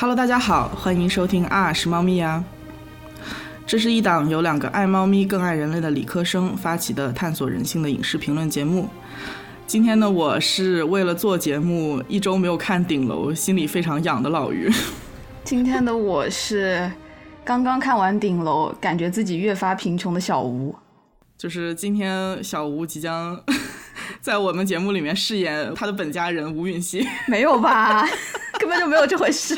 Hello，大家好，欢迎收听啊是猫咪呀。这是一档由两个爱猫咪更爱人类的理科生发起的探索人性的影视评论节目。今天呢，我是为了做节目一周没有看顶楼，心里非常痒的老于。今天的我是刚刚看完顶楼，感觉自己越发贫穷的小吴。就是今天小吴即将 在我们节目里面饰演他的本家人吴允熙。没有吧？根本就没有这回事。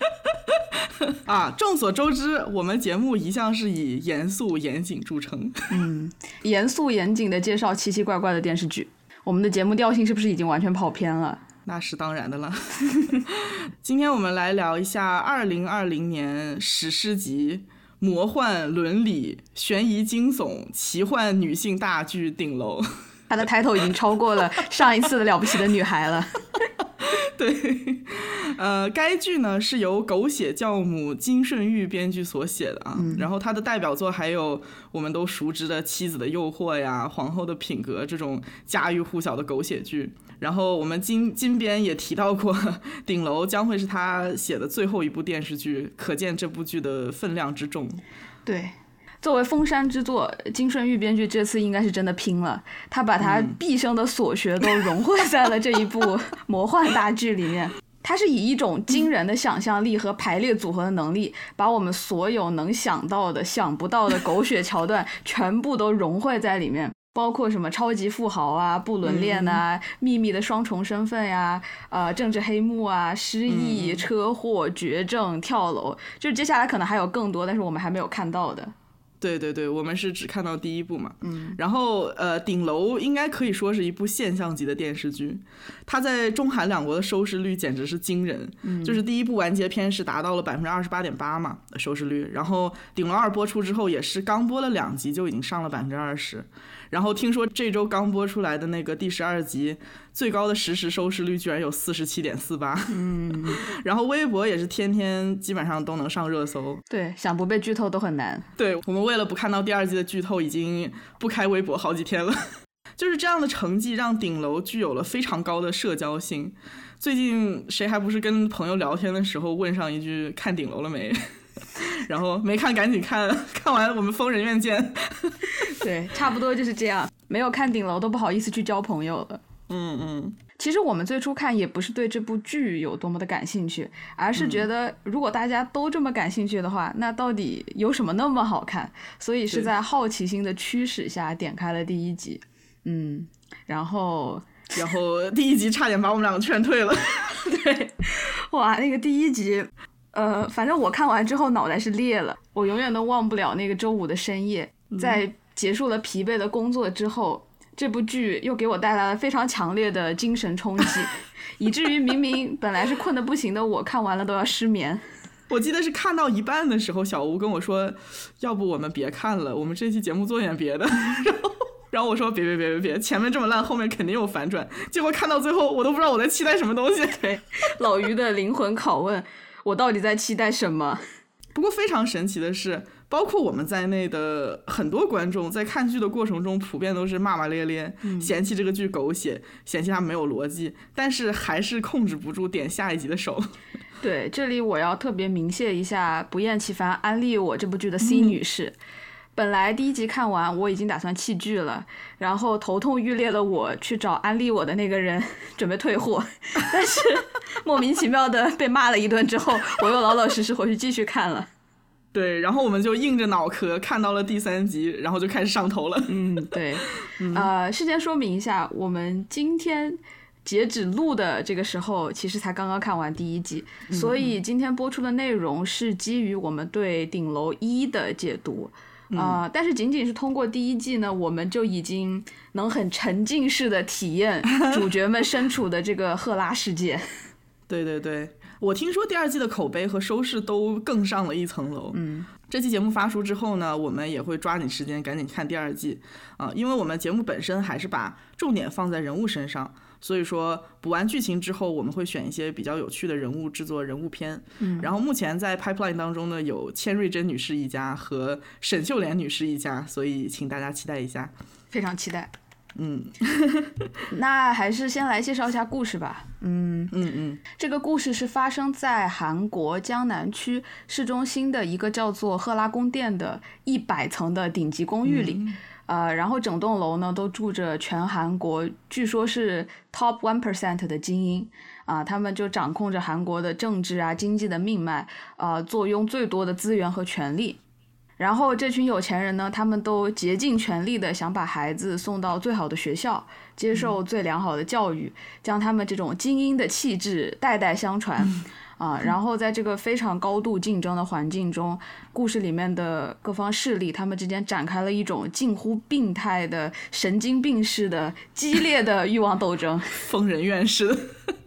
啊，众所周知，我们节目一向是以严肃严谨著称。嗯，严肃严谨的介绍奇奇怪怪的电视剧，我们的节目调性是不是已经完全跑偏了？那是当然的了。今天我们来聊一下二零二零年史诗级魔幻伦理悬疑惊悚奇幻女性大剧《顶楼》。它的 title 已经超过了 上一次的了不起的女孩了。对，呃，该剧呢是由狗血教母金顺玉编剧所写的啊，然后他的代表作还有我们都熟知的《妻子的诱惑》呀，《皇后的品格》这种家喻户晓的狗血剧。然后我们金金编也提到过，《顶楼》将会是他写的最后一部电视剧，可见这部剧的分量之重。对。作为封山之作，金顺玉编剧这次应该是真的拼了。他把他毕生的所学都融汇在了这一部 魔幻大剧里面。他是以一种惊人的想象力和排列组合的能力，把我们所有能想到的、想不到的狗血桥段 全部都融汇在里面，包括什么超级富豪啊、不伦恋啊、秘密的双重身份呀、呃政治黑幕啊、失忆、车祸、绝症、跳楼，就是接下来可能还有更多，但是我们还没有看到的。对对对，我们是只看到第一部嘛，嗯，然后呃，顶楼应该可以说是一部现象级的电视剧，它在中韩两国的收视率简直是惊人，嗯，就是第一部完结篇是达到了百分之二十八点八嘛收视率，然后顶楼二播出之后也是刚播了两集就已经上了百分之二十。然后听说这周刚播出来的那个第十二集，最高的实时收视率居然有四十七点四八。嗯，然后微博也是天天基本上都能上热搜。对，想不被剧透都很难。对我们为了不看到第二季的剧透，已经不开微博好几天了。就是这样的成绩，让顶楼具有了非常高的社交性。最近谁还不是跟朋友聊天的时候问上一句“看顶楼了没”？然后没看赶紧看，看完我们疯人院见。对，差不多就是这样。没有看顶楼都不好意思去交朋友了。嗯嗯。其实我们最初看也不是对这部剧有多么的感兴趣，而是觉得如果大家都这么感兴趣的话，那到底有什么那么好看？所以是在好奇心的驱使下点开了第一集。嗯，然后然后第一集差点把我们两个劝退了。对，哇，那个第一集。呃，反正我看完之后脑袋是裂了，我永远都忘不了那个周五的深夜，在结束了疲惫的工作之后，这部剧又给我带来了非常强烈的精神冲击，以至于明明本来是困得不行的我，看完了都要失眠。我记得是看到一半的时候，小吴跟我说：“要不我们别看了，我们这期节目做点别的。”然后，然后我说：“别别别别别，前面这么烂，后面肯定有反转。”结果看到最后，我都不知道我在期待什么东西。对，老于的灵魂拷问。我到底在期待什么？不过非常神奇的是，包括我们在内的很多观众在看剧的过程中，普遍都是骂骂咧咧，嫌弃这个剧狗血，嫌弃它没有逻辑，但是还是控制不住点下一集的手。对，这里我要特别鸣谢一下不厌其烦安利我这部剧的 C 女士。本来第一集看完，我已经打算弃剧了，然后头痛欲裂的我去找安利我的那个人准备退货，但是 莫名其妙的被骂了一顿之后，我又老老实实回去继续看了。对，然后我们就硬着脑壳看到了第三集，然后就开始上头了。嗯，对。呃，事先说明一下，我们今天截止录的这个时候，其实才刚刚看完第一集，所以今天播出的内容是基于我们对《顶楼一》的解读。啊！但是仅仅是通过第一季呢，我们就已经能很沉浸式的体验 主角们身处的这个赫拉世界。对对对，我听说第二季的口碑和收视都更上了一层楼。嗯，这期节目发出之后呢，我们也会抓紧时间赶紧看第二季啊，因为我们节目本身还是把重点放在人物身上。所以说，补完剧情之后，我们会选一些比较有趣的人物制作人物片。嗯，然后目前在 pipeline 当中呢，有千瑞珍女士一家和沈秀莲女士一家，所以请大家期待一下。非常期待。嗯，那还是先来介绍一下故事吧。嗯嗯嗯，这个故事是发生在韩国江南区市中心的一个叫做赫拉宫殿的一百层的顶级公寓里。呃，然后整栋楼呢都住着全韩国，据说是 top one percent 的精英啊，他们就掌控着韩国的政治啊、经济的命脉，呃，坐拥最多的资源和权力。然后这群有钱人呢，他们都竭尽全力的想把孩子送到最好的学校，接受最良好的教育，将他们这种精英的气质代代相传。啊，然后在这个非常高度竞争的环境中，故事里面的各方势力，他们之间展开了一种近乎病态的神经病式的激烈的欲望斗争，疯人院式的。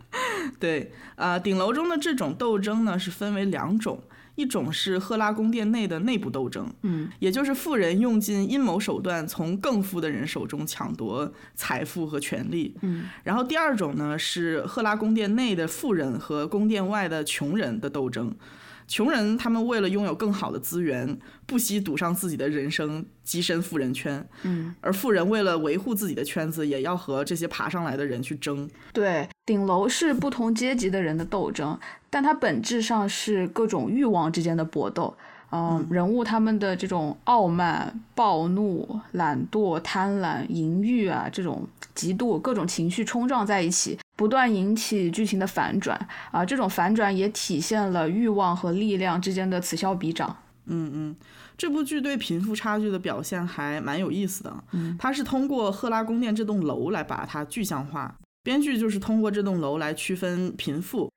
对，啊，顶楼中的这种斗争呢，是分为两种。一种是赫拉宫殿内的内部斗争，嗯，也就是富人用尽阴谋手段从更富的人手中抢夺财富和权力，嗯，然后第二种呢是赫拉宫殿内的富人和宫殿外的穷人的斗争。穷人他们为了拥有更好的资源，不惜赌上自己的人生，跻身富人圈。嗯，而富人为了维护自己的圈子，也要和这些爬上来的人去争。对，顶楼是不同阶级的人的斗争，但它本质上是各种欲望之间的搏斗。嗯，人物他们的这种傲慢、暴怒、懒惰、贪婪、淫欲啊，这种极度各种情绪冲撞在一起，不断引起剧情的反转啊。这种反转也体现了欲望和力量之间的此消彼长。嗯嗯，这部剧对贫富差距的表现还蛮有意思的。嗯，它是通过赫拉宫殿这栋楼来把它具象化，编剧就是通过这栋楼来区分贫富。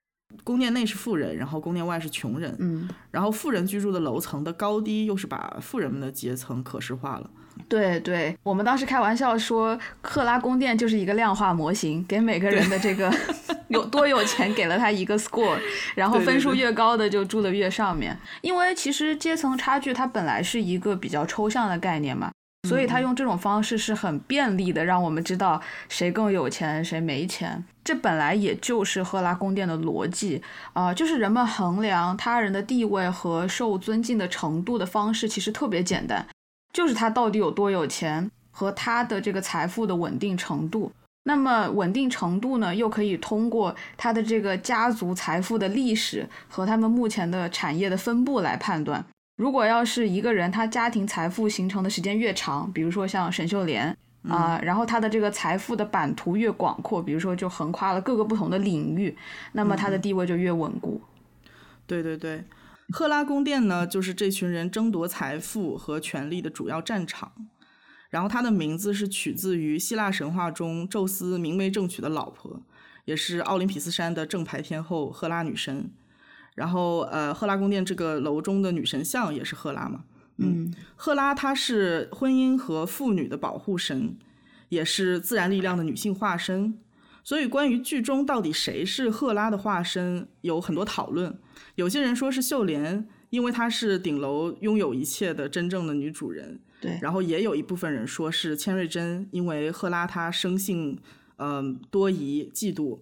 宫殿内是富人，然后宫殿外是穷人。嗯，然后富人居住的楼层的高低，又是把富人们的阶层可视化了。对对，我们当时开玩笑说，克拉宫殿就是一个量化模型，给每个人的这个 有多有钱给了他一个 score，然后分数越高的就住的越上面。因为其实阶层差距它本来是一个比较抽象的概念嘛。所以他用这种方式是很便利的，让我们知道谁更有钱，谁没钱。这本来也就是赫拉宫殿的逻辑啊，就是人们衡量他人的地位和受尊敬的程度的方式，其实特别简单，就是他到底有多有钱和他的这个财富的稳定程度。那么稳定程度呢，又可以通过他的这个家族财富的历史和他们目前的产业的分布来判断。如果要是一个人，他家庭财富形成的时间越长，比如说像沈秀莲啊，然后他的这个财富的版图越广阔，比如说就横跨了各个不同的领域，那么他的地位就越稳固。对对对，赫拉宫殿呢，就是这群人争夺财富和权力的主要战场。然后它的名字是取自于希腊神话中宙斯明媒正娶的老婆，也是奥林匹斯山的正牌天后赫拉女神。然后，呃，赫拉宫殿这个楼中的女神像也是赫拉嘛？嗯，赫拉她是婚姻和妇女的保护神，也是自然力量的女性化身。所以，关于剧中到底谁是赫拉的化身，有很多讨论。有些人说是秀莲，因为她是顶楼拥有一切的真正的女主人。对。然后也有一部分人说是千瑞珍，因为赫拉她生性，嗯，多疑、嫉妒。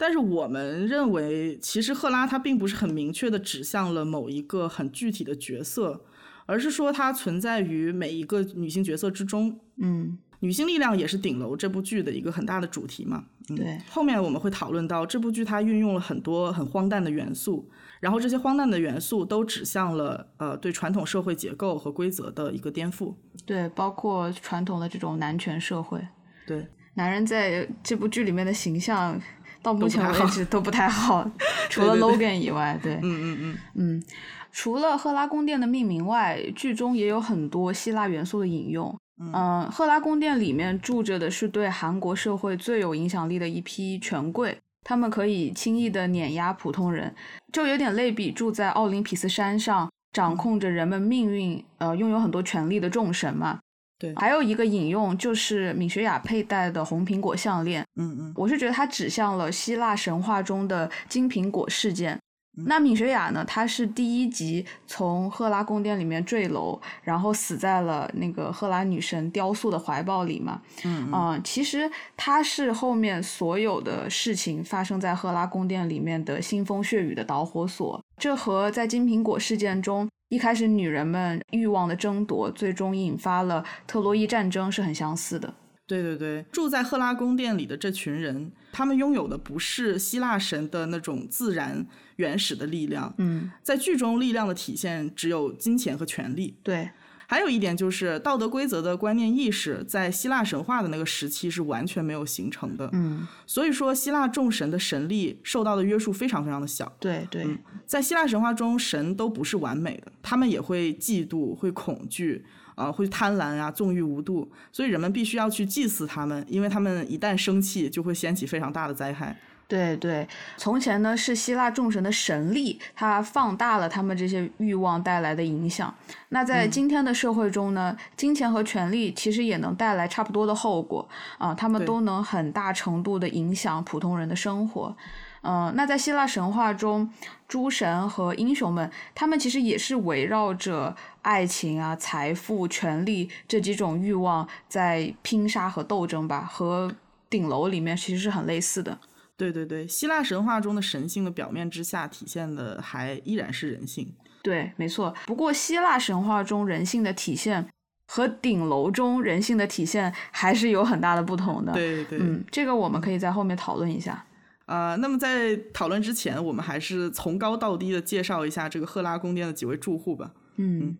但是我们认为，其实赫拉她并不是很明确的指向了某一个很具体的角色，而是说它存在于每一个女性角色之中。嗯，女性力量也是顶楼这部剧的一个很大的主题嘛。对，后面我们会讨论到这部剧它运用了很多很荒诞的元素，然后这些荒诞的元素都指向了呃对传统社会结构和规则的一个颠覆。对，包括传统的这种男权社会。对，男人在这部剧里面的形象。到目前为止都不太好，除了 Logan 以外，对，嗯嗯嗯嗯，除了赫拉宫殿的命名外，剧中也有很多希腊元素的引用。嗯，赫拉宫殿里面住着的是对韩国社会最有影响力的一批权贵，他们可以轻易的碾压普通人，就有点类比住在奥林匹斯山上，掌控着人们命运，呃，拥有很多权力的众神嘛。对，还有一个引用就是敏学雅佩戴的红苹果项链。嗯嗯，我是觉得它指向了希腊神话中的金苹果事件。那敏学雅呢？她是第一集从赫拉宫殿里面坠楼，然后死在了那个赫拉女神雕塑的怀抱里嘛。嗯嗯，其实她是后面所有的事情发生在赫拉宫殿里面的腥风血雨的导火索。这和在金苹果事件中。一开始，女人们欲望的争夺，最终引发了特洛伊战争，是很相似的。对对对，住在赫拉宫殿里的这群人，他们拥有的不是希腊神的那种自然原始的力量。嗯，在剧中，力量的体现只有金钱和权力。对，还有一点就是道德规则的观念意识，在希腊神话的那个时期是完全没有形成的。嗯，所以说，希腊众神的神力受到的约束非常非常的小。对对，在希腊神话中，神都不是完美的，他们也会嫉妒，会恐惧。啊，会贪婪啊，纵欲无度，所以人们必须要去祭祀他们，因为他们一旦生气，就会掀起非常大的灾害。对对，从前呢是希腊众神的神力，它放大了他们这些欲望带来的影响。那在今天的社会中呢，金钱和权力其实也能带来差不多的后果啊，他们都能很大程度的影响普通人的生活。嗯，那在希腊神话中，诸神和英雄们，他们其实也是围绕着爱情啊、财富、权力这几种欲望在拼杀和斗争吧，和顶楼里面其实是很类似的。对对对，希腊神话中的神性的表面之下体现的还依然是人性。对，没错。不过希腊神话中人性的体现和顶楼中人性的体现还是有很大的不同的。对对，嗯，这个我们可以在后面讨论一下。呃，那么在讨论之前，我们还是从高到低的介绍一下这个赫拉宫殿的几位住户吧。嗯，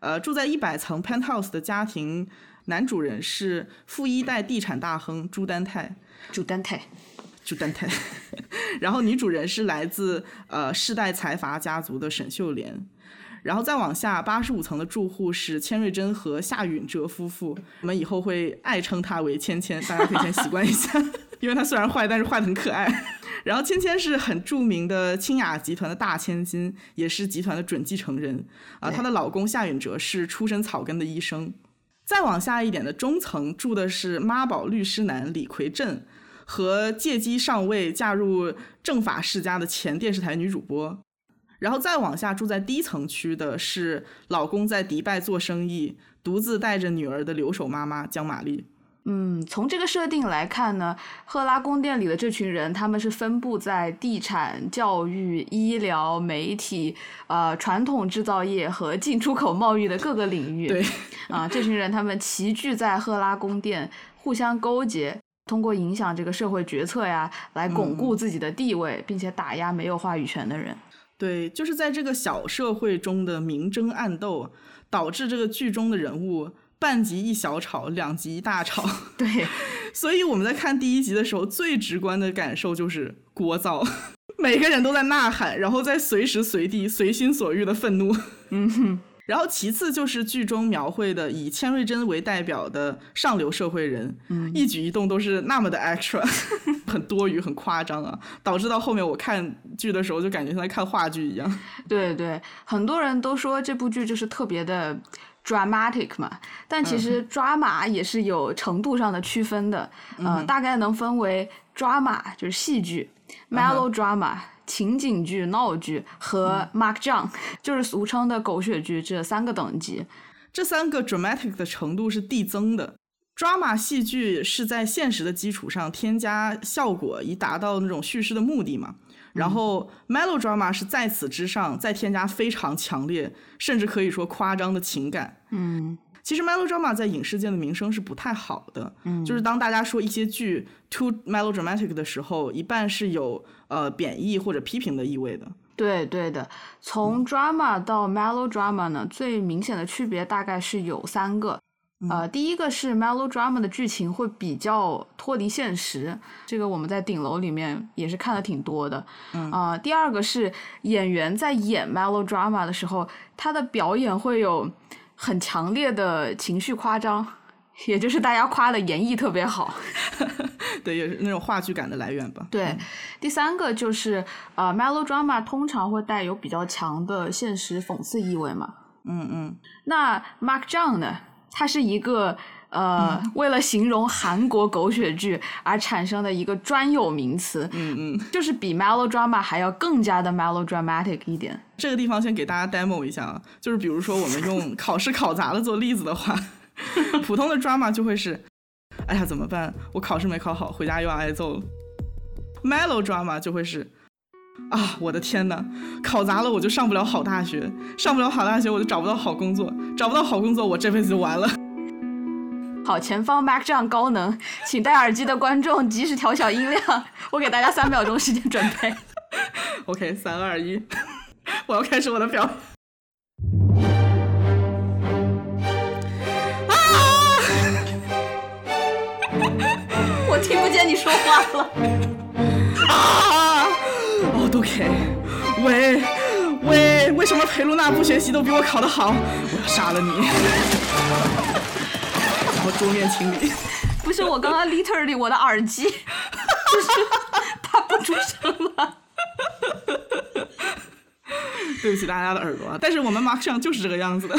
呃，住在一百层 penthouse 的家庭，男主人是富一代地产大亨朱丹泰。朱丹泰，就丹泰。然后女主人是来自呃世代财阀家族的沈秀莲。然后再往下，八十五层的住户是千瑞珍和夏允哲夫妇。我们以后会爱称他为芊芊，大家可以先习惯一下。因为他虽然坏，但是坏的很可爱。然后芊芊是很著名的清雅集团的大千金，也是集团的准继承人啊。她的老公夏允哲是出身草根的医生。再往下一点的中层住的是妈宝律师男李奎镇和借机上位嫁入政法世家的前电视台女主播。然后再往下住在低层区的是老公在迪拜做生意，独自带着女儿的留守妈妈江玛丽。嗯，从这个设定来看呢，赫拉宫殿里的这群人，他们是分布在地产、教育、医疗、媒体、呃传统制造业和进出口贸易的各个领域。对，啊，这群人他们齐聚在赫拉宫殿，互相勾结，通过影响这个社会决策呀，来巩固自己的地位，并且打压没有话语权的人。对，就是在这个小社会中的明争暗斗，导致这个剧中的人物。半集一小吵，两集一大吵。对，所以我们在看第一集的时候，最直观的感受就是聒噪，每个人都在呐喊，然后在随时随地随心所欲的愤怒。嗯哼。然后其次就是剧中描绘的以千瑞珍为代表的上流社会人，一举一动都是那么的 extra，很多余，很夸张啊，导致到后面我看剧的时候就感觉像在看话剧一样。对对，很多人都说这部剧就是特别的。dramatic 嘛，但其实抓马也是有程度上的区分的，嗯，大概能分为抓马就是戏剧，melodrama 情景剧闹剧和 markdown 就是俗称的狗血剧这三个等级。这三个 dramatic 的程度是递增的，drama 戏剧是在现实的基础上添加效果，以达到那种叙事的目的嘛。然后，melodrama 是在此之上再添加非常强烈，甚至可以说夸张的情感。嗯，其实 melodrama 在影视界的名声是不太好的。嗯，就是当大家说一些剧 too melodramatic 的时候，一半是有呃贬义或者批评的意味的。对对的，从 drama 到 melodrama 呢，最明显的区别大概是有三个。呃，第一个是 melodrama 的剧情会比较脱离现实，这个我们在顶楼里面也是看的挺多的。啊，第二个是演员在演 melodrama 的时候，他的表演会有很强烈的情绪夸张，也就是大家夸的演绎特别好。对，也是那种话剧感的来源吧。对，第三个就是呃 melodrama 通常会带有比较强的现实讽刺意味嘛。嗯嗯。那 Mark John 呢？它是一个呃，为了形容韩国狗血剧而产生的一个专有名词，嗯嗯，就是比 melodrama 还要更加的 melodramatic 一点。这个地方先给大家 demo 一下啊，就是比如说我们用考试考砸了做例子的话，普通的 drama 就会是，哎呀怎么办？我考试没考好，回家又要挨揍了。melodrama 就会是，啊我的天呐，考砸了我就上不了好大学，上不了好大学我就找不到好工作，找不到好工作我这辈子就完了。好，前方 Mac 这样高能，请戴耳机的观众及时调小音量。我给大家三秒钟时间准备。OK，三二一，我要开始我的表。啊！见你说话了。啊！哦，都 OK。喂喂，为什么裴露娜不学习都比我考得好？我要杀了你！我桌面清理。不是我刚刚 literally 我的耳机，就是它不出声了。对不起大家的耳朵，但是我们 Mark 上就是这个样子的。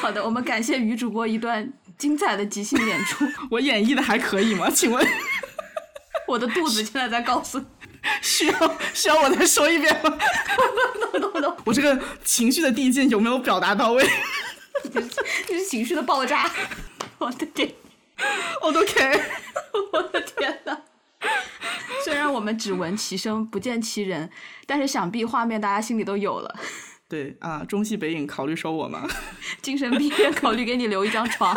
好的，我们感谢于主播一段精彩的即兴演出。我演绎的还可以吗？请问，我的肚子现在在告诉，需要需要我再说一遍吗？我这个情绪的递进有没有表达到位？这是情绪的爆炸。我的天，我都 K，我的天呐。虽然我们只闻其声不见其人，但是想必画面大家心里都有了。对啊，中戏北影考虑收我吗？精神病院考虑给你留一张床。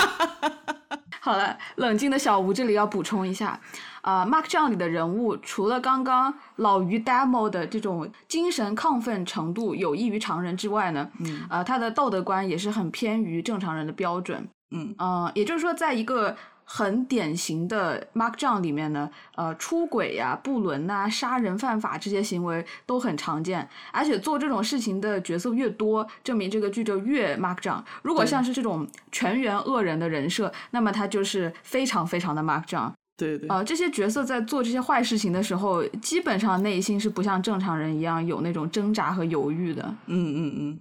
好了，冷静的小吴这里要补充一下，啊，Mark 这里的人物除了刚刚老于 Demo 的这种精神亢奋程度有异于常人之外呢，嗯，呃，他的道德观也是很偏于正常人的标准。嗯，呃，也就是说，在一个。很典型的 Mark John 里面呢，呃，出轨呀、不伦呐、杀人犯法这些行为都很常见，而且做这种事情的角色越多，证明这个剧就越 Mark John。如果像是这种全员恶人的人设，那么他就是非常非常的 Mark John。对对。啊，这些角色在做这些坏事情的时候，基本上内心是不像正常人一样有那种挣扎和犹豫的。嗯嗯嗯。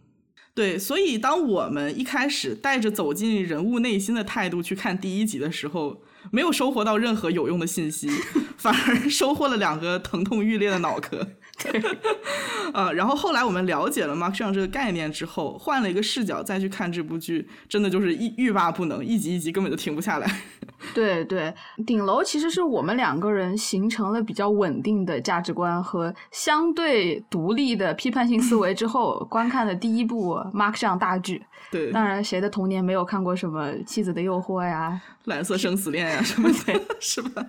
对，所以当我们一开始带着走进人物内心的态度去看第一集的时候，没有收获到任何有用的信息，反而收获了两个疼痛欲裂的脑壳。对，呃，然后后来我们了解了 Mark 上这个概念之后，换了一个视角再去看这部剧，真的就是一欲罢不能，一集一集根本就停不下来。对对，顶楼其实是我们两个人形成了比较稳定的价值观和相对独立的批判性思维之后，观看的第一部 Mark 上大剧。对，当然谁的童年没有看过什么《妻子的诱惑》呀，《蓝色生死恋》呀什么的，是吧？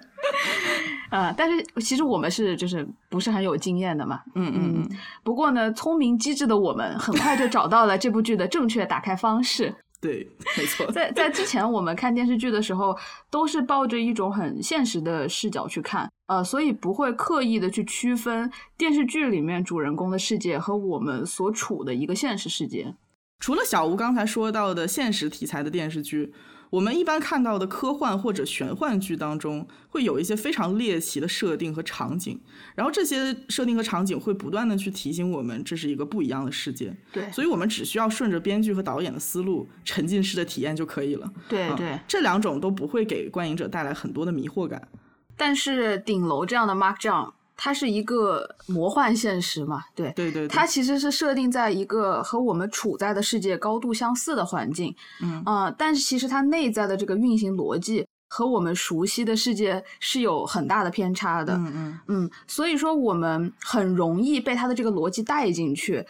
啊，但是其实我们是就是不是很有经验的嘛。嗯嗯嗯。不过呢，聪明机智的我们很快就找到了这部剧的正确打开方式。对，没错。在在之前我们看电视剧的时候，都是抱着一种很现实的视角去看，呃，所以不会刻意的去区分电视剧里面主人公的世界和我们所处的一个现实世界。除了小吴刚才说到的现实题材的电视剧。我们一般看到的科幻或者玄幻剧当中，会有一些非常猎奇的设定和场景，然后这些设定和场景会不断的去提醒我们，这是一个不一样的世界。对，所以我们只需要顺着编剧和导演的思路，沉浸式的体验就可以了。对对，这两种都不会给观影者带来很多的迷惑感。但是顶楼这样的 Mark John。它是一个魔幻现实嘛？对对对，它其实是设定在一个和我们处在的世界高度相似的环境，嗯啊，但是其实它内在的这个运行逻辑和我们熟悉的世界是有很大的偏差的，嗯嗯嗯，所以说我们很容易被它的这个逻辑带进去。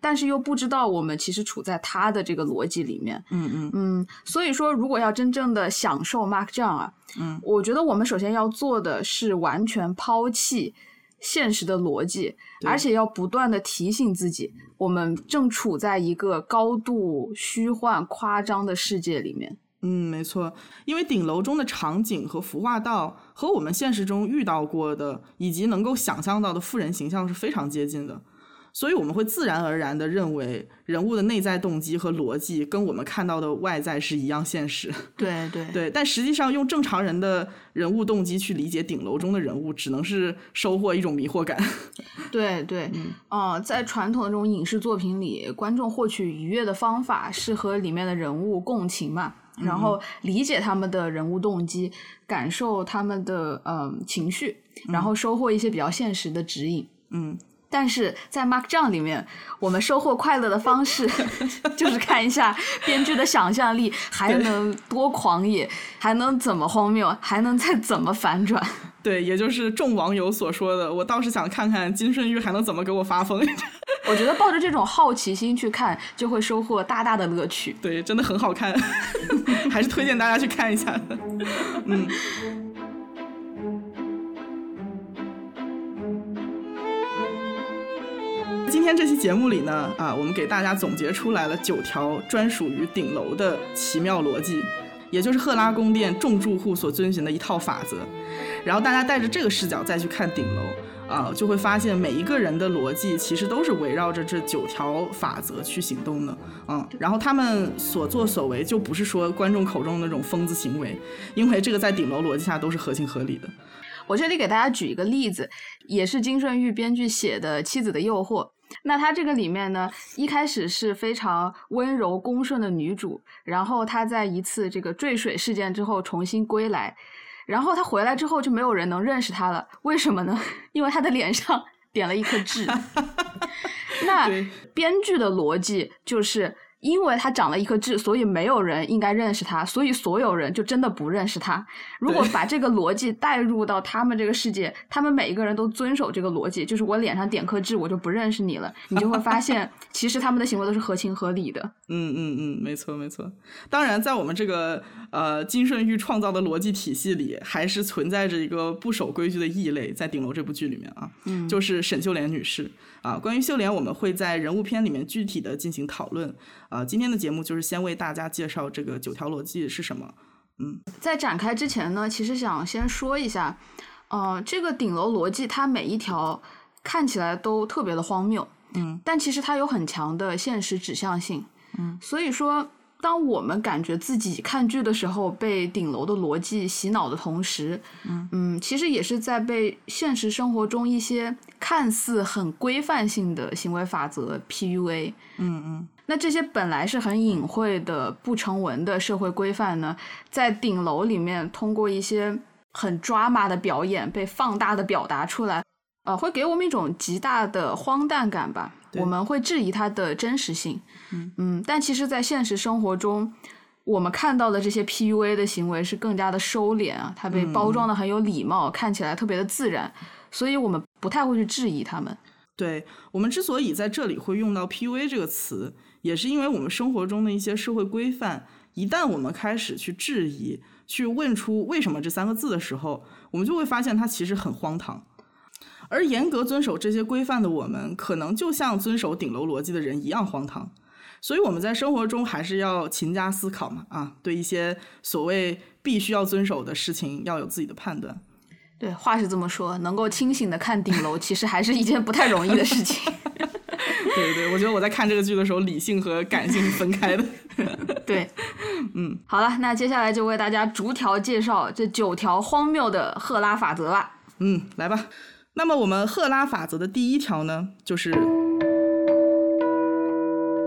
但是又不知道我们其实处在他的这个逻辑里面，嗯嗯嗯，所以说如果要真正的享受 Mark John 啊，嗯，我觉得我们首先要做的是完全抛弃现实的逻辑，而且要不断的提醒自己，我们正处在一个高度虚幻夸张的世界里面。嗯，没错，因为顶楼中的场景和服化道和我们现实中遇到过的以及能够想象到的富人形象是非常接近的。所以我们会自然而然的认为人物的内在动机和逻辑跟我们看到的外在是一样现实。对对对，但实际上用正常人的人物动机去理解顶楼中的人物，只能是收获一种迷惑感。对对，哦，在传统的这种影视作品里，观众获取愉悦的方法是和里面的人物共情嘛，然后理解他们的人物动机，感受他们的嗯情绪，然后收获一些比较现实的指引。嗯。但是在 Markdown 里面，我们收获快乐的方式 就是看一下编剧的想象力还能多狂野，还能怎么荒谬，还能再怎么反转。对，也就是众网友所说的，我倒是想看看金顺玉还能怎么给我发疯。我觉得抱着这种好奇心去看，就会收获大大的乐趣。对，真的很好看，还是推荐大家去看一下的。嗯。今天这期节目里呢，啊，我们给大家总结出来了九条专属于顶楼的奇妙逻辑，也就是赫拉宫殿众住户所遵循的一套法则。然后大家带着这个视角再去看顶楼，啊，就会发现每一个人的逻辑其实都是围绕着这九条法则去行动的，嗯。然后他们所作所为就不是说观众口中的那种疯子行为，因为这个在顶楼逻辑下都是合情合理的。我这里给大家举一个例子，也是金顺玉编剧写的《妻子的诱惑》。那她这个里面呢，一开始是非常温柔恭顺的女主，然后她在一次这个坠水事件之后重新归来，然后她回来之后就没有人能认识她了，为什么呢？因为她的脸上点了一颗痣。那编剧的逻辑就是。因为他长了一颗痣，所以没有人应该认识他，所以所有人就真的不认识他。如果把这个逻辑带入到他们这个世界，他们每一个人都遵守这个逻辑，就是我脸上点颗痣，我就不认识你了。你就会发现，其实他们的行为都是合情合理的。嗯嗯嗯，没错没错。当然，在我们这个呃金顺玉创造的逻辑体系里，还是存在着一个不守规矩的异类，在顶楼这部剧里面啊，嗯，就是沈秀莲女士。啊，关于秀莲，我们会在人物篇里面具体的进行讨论。啊，今天的节目就是先为大家介绍这个九条逻辑是什么。嗯，在展开之前呢，其实想先说一下，呃，这个顶楼逻辑它每一条看起来都特别的荒谬，嗯，但其实它有很强的现实指向性，嗯，所以说。当我们感觉自己看剧的时候被顶楼的逻辑洗脑的同时，嗯嗯，其实也是在被现实生活中一些看似很规范性的行为法则 PUA。嗯嗯，那这些本来是很隐晦的、不成文的社会规范呢，在顶楼里面通过一些很抓马的表演被放大的表达出来，呃，会给我们一种极大的荒诞感吧。我们会质疑它的真实性，嗯嗯，但其实，在现实生活中，我们看到的这些 PUA 的行为是更加的收敛啊，它被包装的很有礼貌，看起来特别的自然，所以我们不太会去质疑他们。对我们之所以在这里会用到 PUA 这个词，也是因为我们生活中的一些社会规范，一旦我们开始去质疑、去问出为什么这三个字的时候，我们就会发现它其实很荒唐。而严格遵守这些规范的我们，可能就像遵守顶楼逻辑的人一样荒唐。所以我们在生活中还是要勤加思考嘛，啊，对一些所谓必须要遵守的事情要有自己的判断。对，话是这么说，能够清醒的看顶楼，其实还是一件不太容易的事情。对对，我觉得我在看这个剧的时候，理性和感性是分开的。对，嗯，好了，那接下来就为大家逐条介绍这九条荒谬的赫拉法则吧。嗯，来吧。那么我们赫拉法则的第一条呢，就是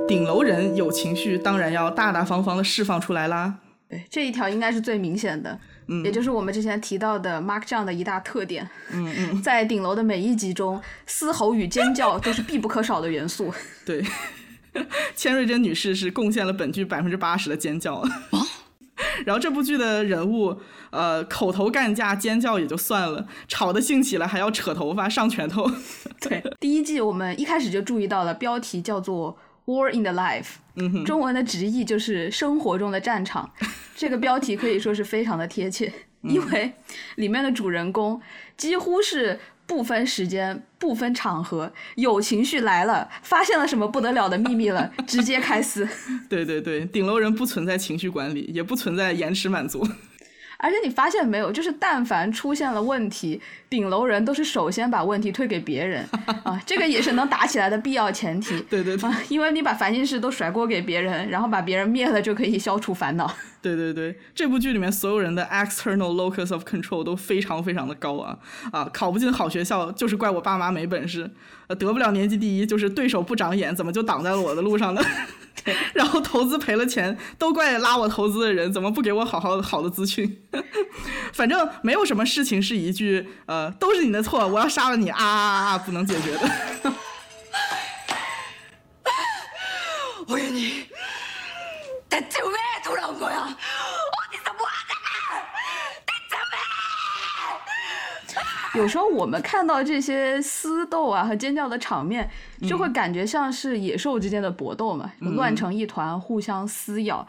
顶楼人有情绪，当然要大大方方的释放出来啦。对，这一条应该是最明显的，嗯，也就是我们之前提到的 Mark 这样的一大特点。嗯嗯，在顶楼的每一集中，嘶吼与尖叫都是必不可少的元素。对，千瑞珍女士是贡献了本剧百分之八十的尖叫。然后这部剧的人物，呃，口头干架、尖叫也就算了，吵得兴起了还要扯头发、上拳头。对，第一季我们一开始就注意到了，标题叫做《War in the Life》，嗯中文的直译就是“生活中的战场”。这个标题可以说是非常的贴切，因为里面的主人公几乎是。不分时间，不分场合，有情绪来了，发现了什么不得了的秘密了，直接开撕。对对对，顶楼人不存在情绪管理，也不存在延迟满足。而且你发现没有，就是但凡出现了问题，顶楼人都是首先把问题推给别人 啊，这个也是能打起来的必要前提。对对对，因为你把烦心事都甩锅给别人，然后把别人灭了，就可以消除烦恼。对对对，这部剧里面所有人的 external locus of control 都非常非常的高啊啊！考不进好学校就是怪我爸妈没本事，呃，得不了年级第一就是对手不长眼，怎么就挡在了我的路上呢？然后投资赔了钱，都怪拉我投资的人，怎么不给我好好好的资讯？反正没有什么事情是一句呃都是你的错，我要杀了你啊啊啊不能解决的。我愿你。대체왜돌아온거야 有时候我们看到这些撕斗啊和尖叫的场面，就会感觉像是野兽之间的搏斗嘛，乱成一团，互相撕咬。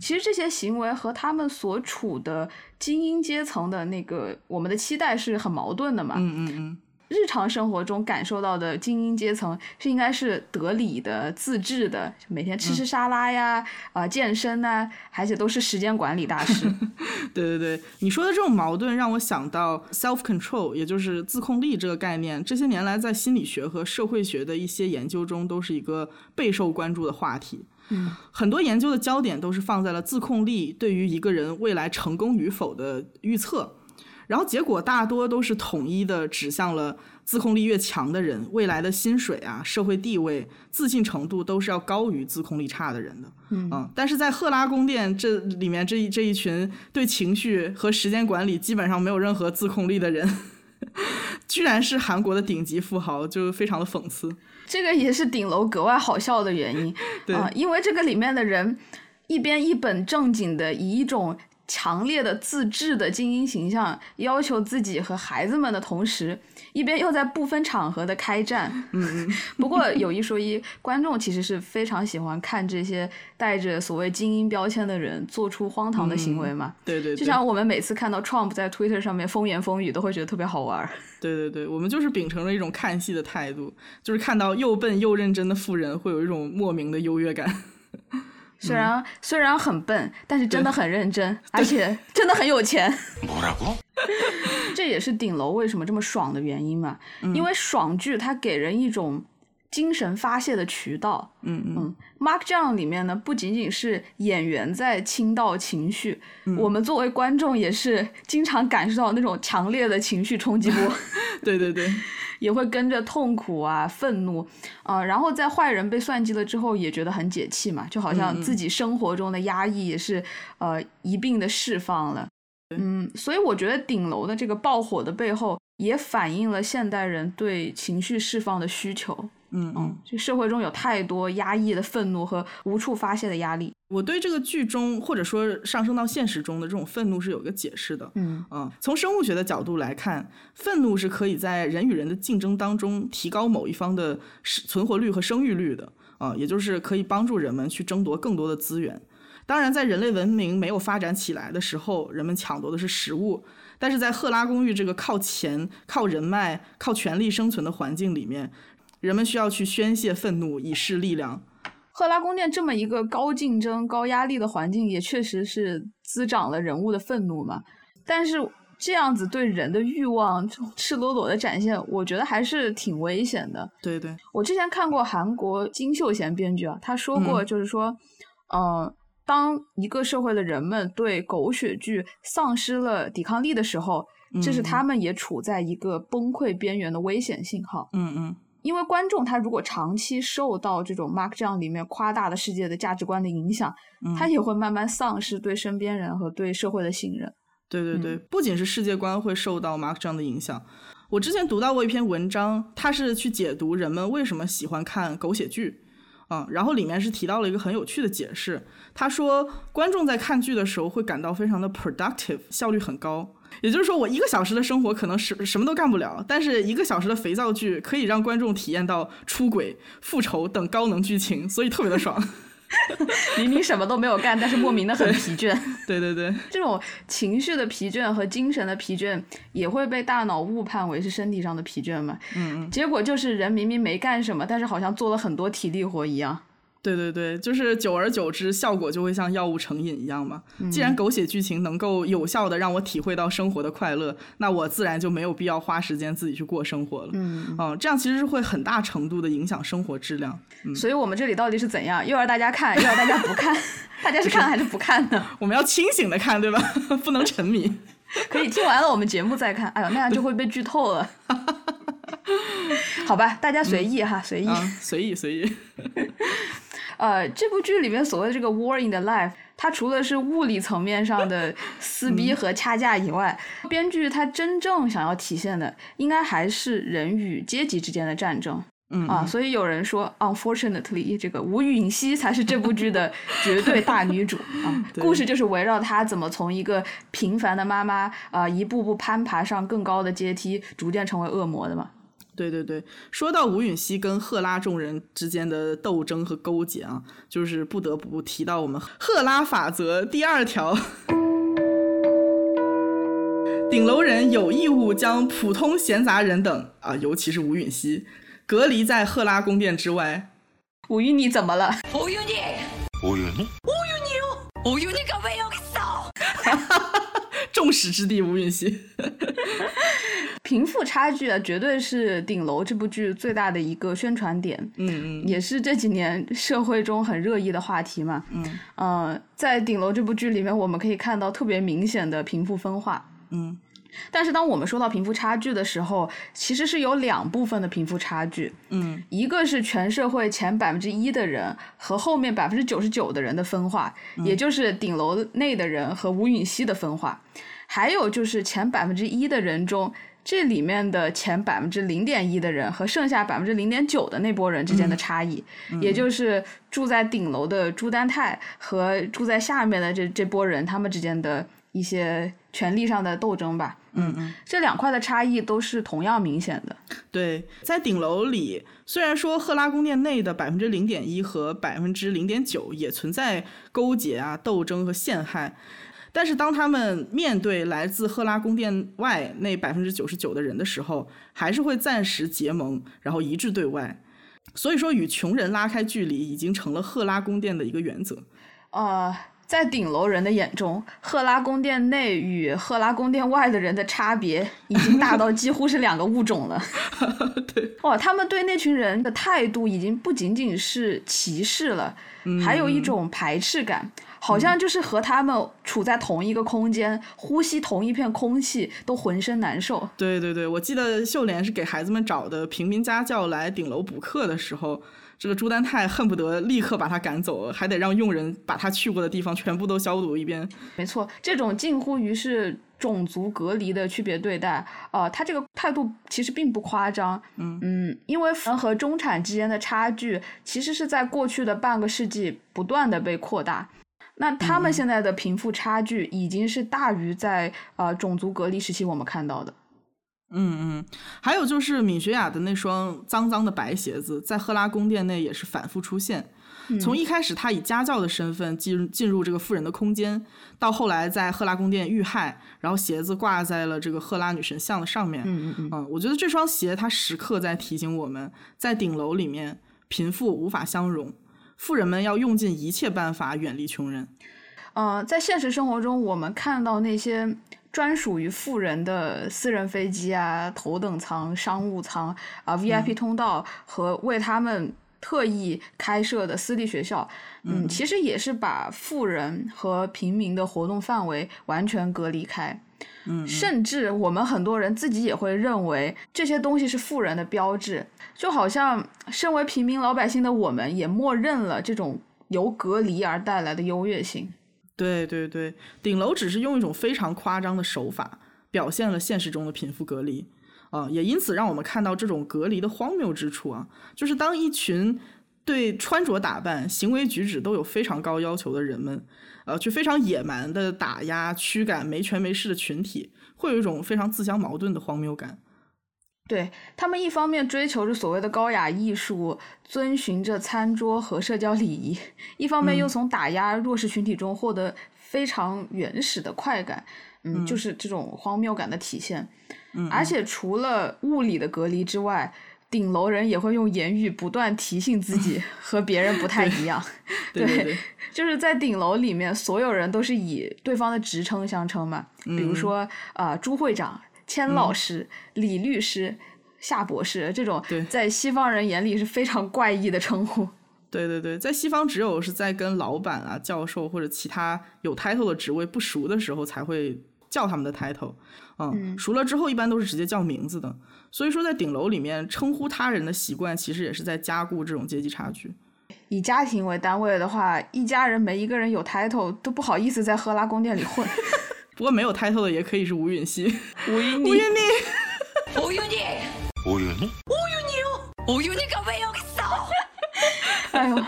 其实这些行为和他们所处的精英阶层的那个我们的期待是很矛盾的嘛。嗯嗯嗯。日常生活中感受到的精英阶层是应该是得理的、自制的，每天吃吃沙拉呀，啊，健身呐，而且都是时间管理大师。对对对，你说的这种矛盾让我想到 self control，也就是自控力这个概念。这些年来，在心理学和社会学的一些研究中，都是一个备受关注的话题。嗯，很多研究的焦点都是放在了自控力对于一个人未来成功与否的预测。然后结果大多都是统一的指向了自控力越强的人，未来的薪水啊、社会地位、自信程度都是要高于自控力差的人的。嗯，但是在赫拉宫殿这里面这一这一群对情绪和时间管理基本上没有任何自控力的人，居然是韩国的顶级富豪，就非常的讽刺。这个也是顶楼格外好笑的原因。对，因为这个里面的人一边一本正经的以一种。强烈的自制的精英形象，要求自己和孩子们的同时，一边又在不分场合的开战。嗯嗯。不过有一说一，观众其实是非常喜欢看这些带着所谓精英标签的人做出荒唐的行为嘛。对对。就像我们每次看到 Trump 在 Twitter 上面风言风语，都会觉得特别好玩。对对对，我们就是秉承着一种看戏的态度，就是看到又笨又认真的富人，会有一种莫名的优越感。虽然虽然很笨，但是真的很认真，而且真的很有钱。这也是顶楼为什么这么爽的原因嘛？因为爽剧它给人一种精神发泄的渠道。嗯嗯。Mark John 里面呢，不仅仅是演员在倾倒情绪，我们作为观众也是经常感受到那种强烈的情绪冲击波。对对对。也会跟着痛苦啊、愤怒，啊，然后在坏人被算计了之后，也觉得很解气嘛，就好像自己生活中的压抑也是呃一并的释放了。嗯，所以我觉得顶楼的这个爆火的背后，也反映了现代人对情绪释放的需求。嗯嗯，这社会中有太多压抑的愤怒和无处发泄的压力。我对这个剧中或者说上升到现实中的这种愤怒是有一个解释的。嗯嗯，从生物学的角度来看，愤怒是可以在人与人的竞争当中提高某一方的存活率和生育率的。啊，也就是可以帮助人们去争夺更多的资源。当然，在人类文明没有发展起来的时候，人们抢夺的是食物。但是在赫拉公寓这个靠钱、靠人脉、靠权力生存的环境里面。人们需要去宣泄愤怒以示力量。赫拉宫殿这么一个高竞争、高压力的环境，也确实是滋长了人物的愤怒嘛。但是这样子对人的欲望赤裸裸的展现，我觉得还是挺危险的。对对，我之前看过韩国金秀贤编剧啊，他说过，就是说，嗯，当一个社会的人们对狗血剧丧失了抵抗力的时候，这是他们也处在一个崩溃边缘的危险信号。嗯嗯。因为观众他如果长期受到这种 Mark 这样里面夸大的世界的价值观的影响，他也会慢慢丧失对身边人和对社会的信任。对对对，不仅是世界观会受到 Mark 这样的影响，我之前读到过一篇文章，它是去解读人们为什么喜欢看狗血剧，啊，然后里面是提到了一个很有趣的解释，他说观众在看剧的时候会感到非常的 productive，效率很高。也就是说，我一个小时的生活可能什什么都干不了，但是一个小时的肥皂剧可以让观众体验到出轨、复仇等高能剧情，所以特别的爽。明明什么都没有干，但是莫名的很疲倦。对对对，这种情绪的疲倦和精神的疲倦也会被大脑误判为是身体上的疲倦嘛？嗯嗯。结果就是人明明没干什么，但是好像做了很多体力活一样。对对对，就是久而久之，效果就会像药物成瘾一样嘛。既然狗血剧情能够有效的让我体会到生活的快乐，那我自然就没有必要花时间自己去过生活了。嗯，哦，这样其实是会很大程度的影响生活质量。所以我们这里到底是怎样？又要大家看，又要大家不看，大家是看还是不看呢？我们要清醒的看，对吧？不能沉迷。可以听完了我们节目再看。哎呦，那样就会被剧透了。好吧，大家随意哈，随意，随意随意。呃，这部剧里面所谓的这个 war in the life，它除了是物理层面上的撕逼和掐架以外，编剧他真正想要体现的，应该还是人与阶级之间的战争。嗯啊，所以有人说，unfortunately，这个吴允熙才是这部剧的绝对大女主 啊。故事就是围绕她怎么从一个平凡的妈妈啊、一步步攀爬上更高的阶梯，逐渐成为恶魔的嘛。对对对，说到吴允熙跟赫拉众人之间的斗争和勾结啊，就是不得不提到我们赫拉法则第二条。顶楼人有义务将普通闲杂人等啊，尤其是吴允熙，隔离在赫拉宫殿之外。吴允你怎么了？吴允你吴允你吴允你，吴允你可不要走！众矢之的吴允熙。贫富差距啊，绝对是《顶楼》这部剧最大的一个宣传点。嗯嗯也是这几年社会中很热议的话题嘛。嗯，呃，在《顶楼》这部剧里面，我们可以看到特别明显的贫富分化。嗯但是当我们说到贫富差距的时候，其实是有两部分的贫富差距，嗯一个是全社会前百分之一的人和后面百分之九十九的人的分化，也就是顶楼内的人和吴允熙的分化，还有就是前百分之一的人中。这里面的前百分之零点一的人和剩下百分之零点九的那波人之间的差异，也就是住在顶楼的朱丹泰和住在下面的这这波人他们之间的一些权力上的斗争吧。嗯嗯。这两块的差异都是同样明显的。对，在顶楼里，虽然说赫拉宫殿内的百分之零点一和百分之零点九也存在勾结啊、斗争和陷害，但是当他们面对来自赫拉宫殿外那百分之九十九的人的时候，还是会暂时结盟，然后一致对外。所以说，与穷人拉开距离已经成了赫拉宫殿的一个原则。呃，在顶楼人的眼中，赫拉宫殿内与赫拉宫殿外的人的差别已经大到几乎是两个物种了。对，哇，他们对那群人的态度已经不仅仅是歧视了，还有一种排斥感，好像就是和他们处在同一个空间，呼吸同一片空气，都浑身难受。对对对，我记得秀莲是给孩子们找的平民家教来顶楼补课的时候，这个朱丹泰恨不得立刻把他赶走，还得让佣人把他去过的地方全部都消毒一遍。没错，这种近乎于是种族隔离的区别对待，呃，他这个态度其实并不夸张。嗯嗯因为富人和中产之间的差距，其实是在过去的半个世纪不断的被扩大。那他们现在的贫富差距已经是大于在呃种族隔离时期我们看到的。嗯嗯，还有就是米雪雅的那双脏脏的白鞋子，在赫拉宫殿内也是反复出现。从一开始，他以家教的身份进入进入这个富人的空间，到后来在赫拉宫殿遇害，然后鞋子挂在了这个赫拉女神像的上面。嗯嗯嗯，我觉得这双鞋它时刻在提醒我们，在顶楼里面，贫富无法相容，富人们要用尽一切办法远离穷人。呃，在现实生活中，我们看到那些专属于富人的私人飞机啊、头等舱、商务舱啊、VIP 通道和为他们特意开设的私立学校，嗯，其实也是把富人和平民的活动范围完全隔离开。嗯，甚至我们很多人自己也会认为这些东西是富人的标志，就好像身为平民老百姓的我们也默认了这种由隔离而带来的优越性。对对对，顶楼只是用一种非常夸张的手法表现了现实中的贫富隔离，啊、也因此让我们看到这种隔离的荒谬之处啊，就是当一群对穿着打扮、行为举止都有非常高要求的人们，呃，去非常野蛮的打压、驱赶没权没势的群体，会有一种非常自相矛盾的荒谬感。对他们一方面追求着所谓的高雅艺术，遵循着餐桌和社交礼仪，一方面又从打压弱势群体中获得非常原始的快感，嗯，就是这种荒谬感的体现。嗯，而且除了物理的隔离之外，顶楼人也会用言语不断提醒自己 和别人不太一样。对对对，就是在顶楼里面，所有人都是以对方的职称相称嘛，比如说啊、呃朱会长、千老师、李律师、夏博士这种，在西方人眼里是非常怪异的称呼。对对对，在西方只有是在跟老板啊、教授或者其他有 title 的职位不熟的时候才会叫他们的 title，嗯，熟了之后一般都是直接叫名字的。所以说，在顶楼里面称呼他人的习惯，其实也是在加固这种阶级差距。以家庭为单位的话，一家人没一个人有 title，都不好意思在赫拉宫殿里混。不过没有 title 的也可以是吴允熙、吴允妮、吴允妮、吴允妮、吴允妮、吴允妮、吴允妮，可不要走。哎呦，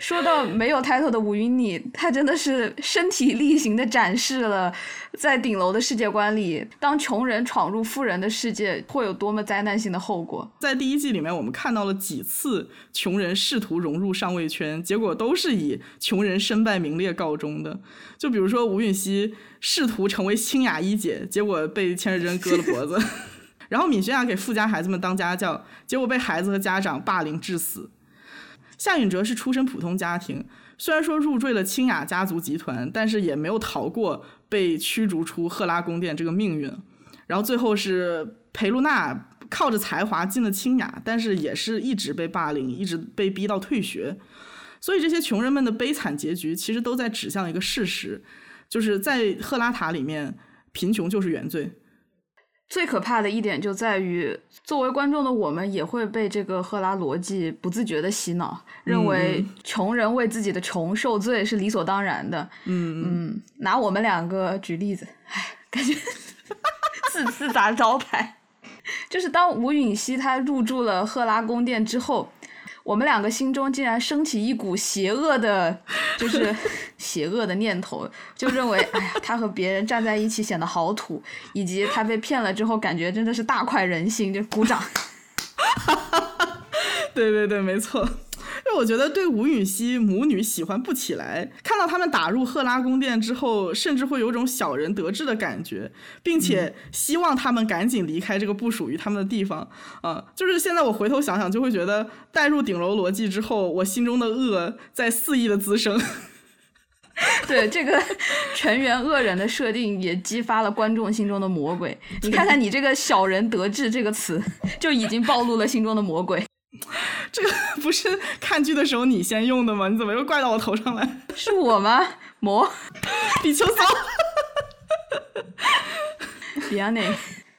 说到没有 title 的吴云妮，她真的是身体力行的展示了在顶楼的世界观里，当穷人闯入富人的世界会有多么灾难性的后果。在第一季里面，我们看到了几次穷人试图融入上位圈，结果都是以穷人身败名裂告终的。就比如说吴允熙试图成为清雅一姐，结果被千日珍割了脖子；然后闵学雅给富家孩子们当家教，结果被孩子和家长霸凌致死。夏允哲是出身普通家庭，虽然说入赘了清雅家族集团，但是也没有逃过被驱逐出赫拉宫殿这个命运。然后最后是裴露娜靠着才华进了清雅，但是也是一直被霸凌，一直被逼到退学。所以这些穷人们的悲惨结局，其实都在指向一个事实，就是在赫拉塔里面，贫穷就是原罪。最可怕的一点就在于，作为观众的我们也会被这个赫拉逻辑不自觉的洗脑，认为穷人为自己的穷受罪是理所当然的。嗯嗯，拿我们两个举例子，唉，感觉 自自砸招牌。就是当吴允熙他入住了赫拉宫殿之后。我们两个心中竟然升起一股邪恶的，就是 邪恶的念头，就认为，哎呀，他和别人站在一起显得好土，以及他被骗了之后，感觉真的是大快人心，就鼓掌。对对对，没错。因为我觉得对吴允熙母女喜欢不起来，看到他们打入赫拉宫殿之后，甚至会有种小人得志的感觉，并且希望他们赶紧离开这个不属于他们的地方。啊，就是现在我回头想想，就会觉得带入顶楼逻辑之后，我心中的恶在肆意的滋生。对这个 全员恶人的设定，也激发了观众心中的魔鬼。你看看你这个“小人得志”这个词，就已经暴露了心中的魔鬼。这个 不是看剧的时候你先用的吗？你怎么又怪到我头上来？是我吗？魔比丘骚。比安内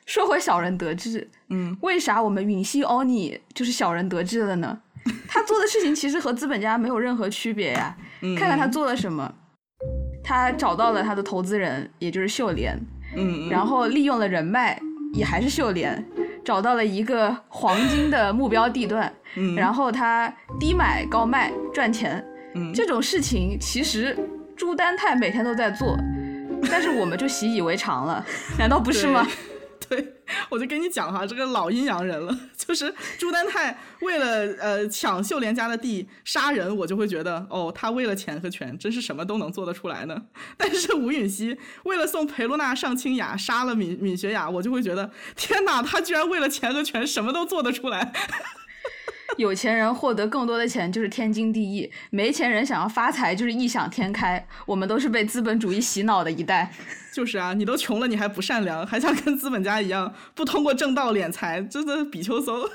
说回小人得志，嗯，为啥我们允熙欧尼就是小人得志了呢？他做的事情其实和资本家没有任何区别呀。看看他做了什么，他找到了他的投资人，也就是秀莲，嗯，然后利用了人脉，也还是秀莲。找到了一个黄金的目标地段，然后他低买高卖赚钱，这种事情其实朱丹泰每天都在做，但是我们就习以为常了，难道不是吗？对，我就跟你讲哈，这个老阴阳人了，就是朱丹泰为了呃抢秀莲家的地杀人，我就会觉得哦，他为了钱和权，真是什么都能做得出来呢。但是吴允熙为了送裴露娜上清雅，杀了闵闵学雅，我就会觉得天哪，他居然为了钱和权，什么都做得出来。有钱人获得更多的钱就是天经地义，没钱人想要发财就是异想天开。我们都是被资本主义洗脑的一代。就是啊，你都穷了，你还不善良，还想跟资本家一样不通过正道敛财，真的比丘搜。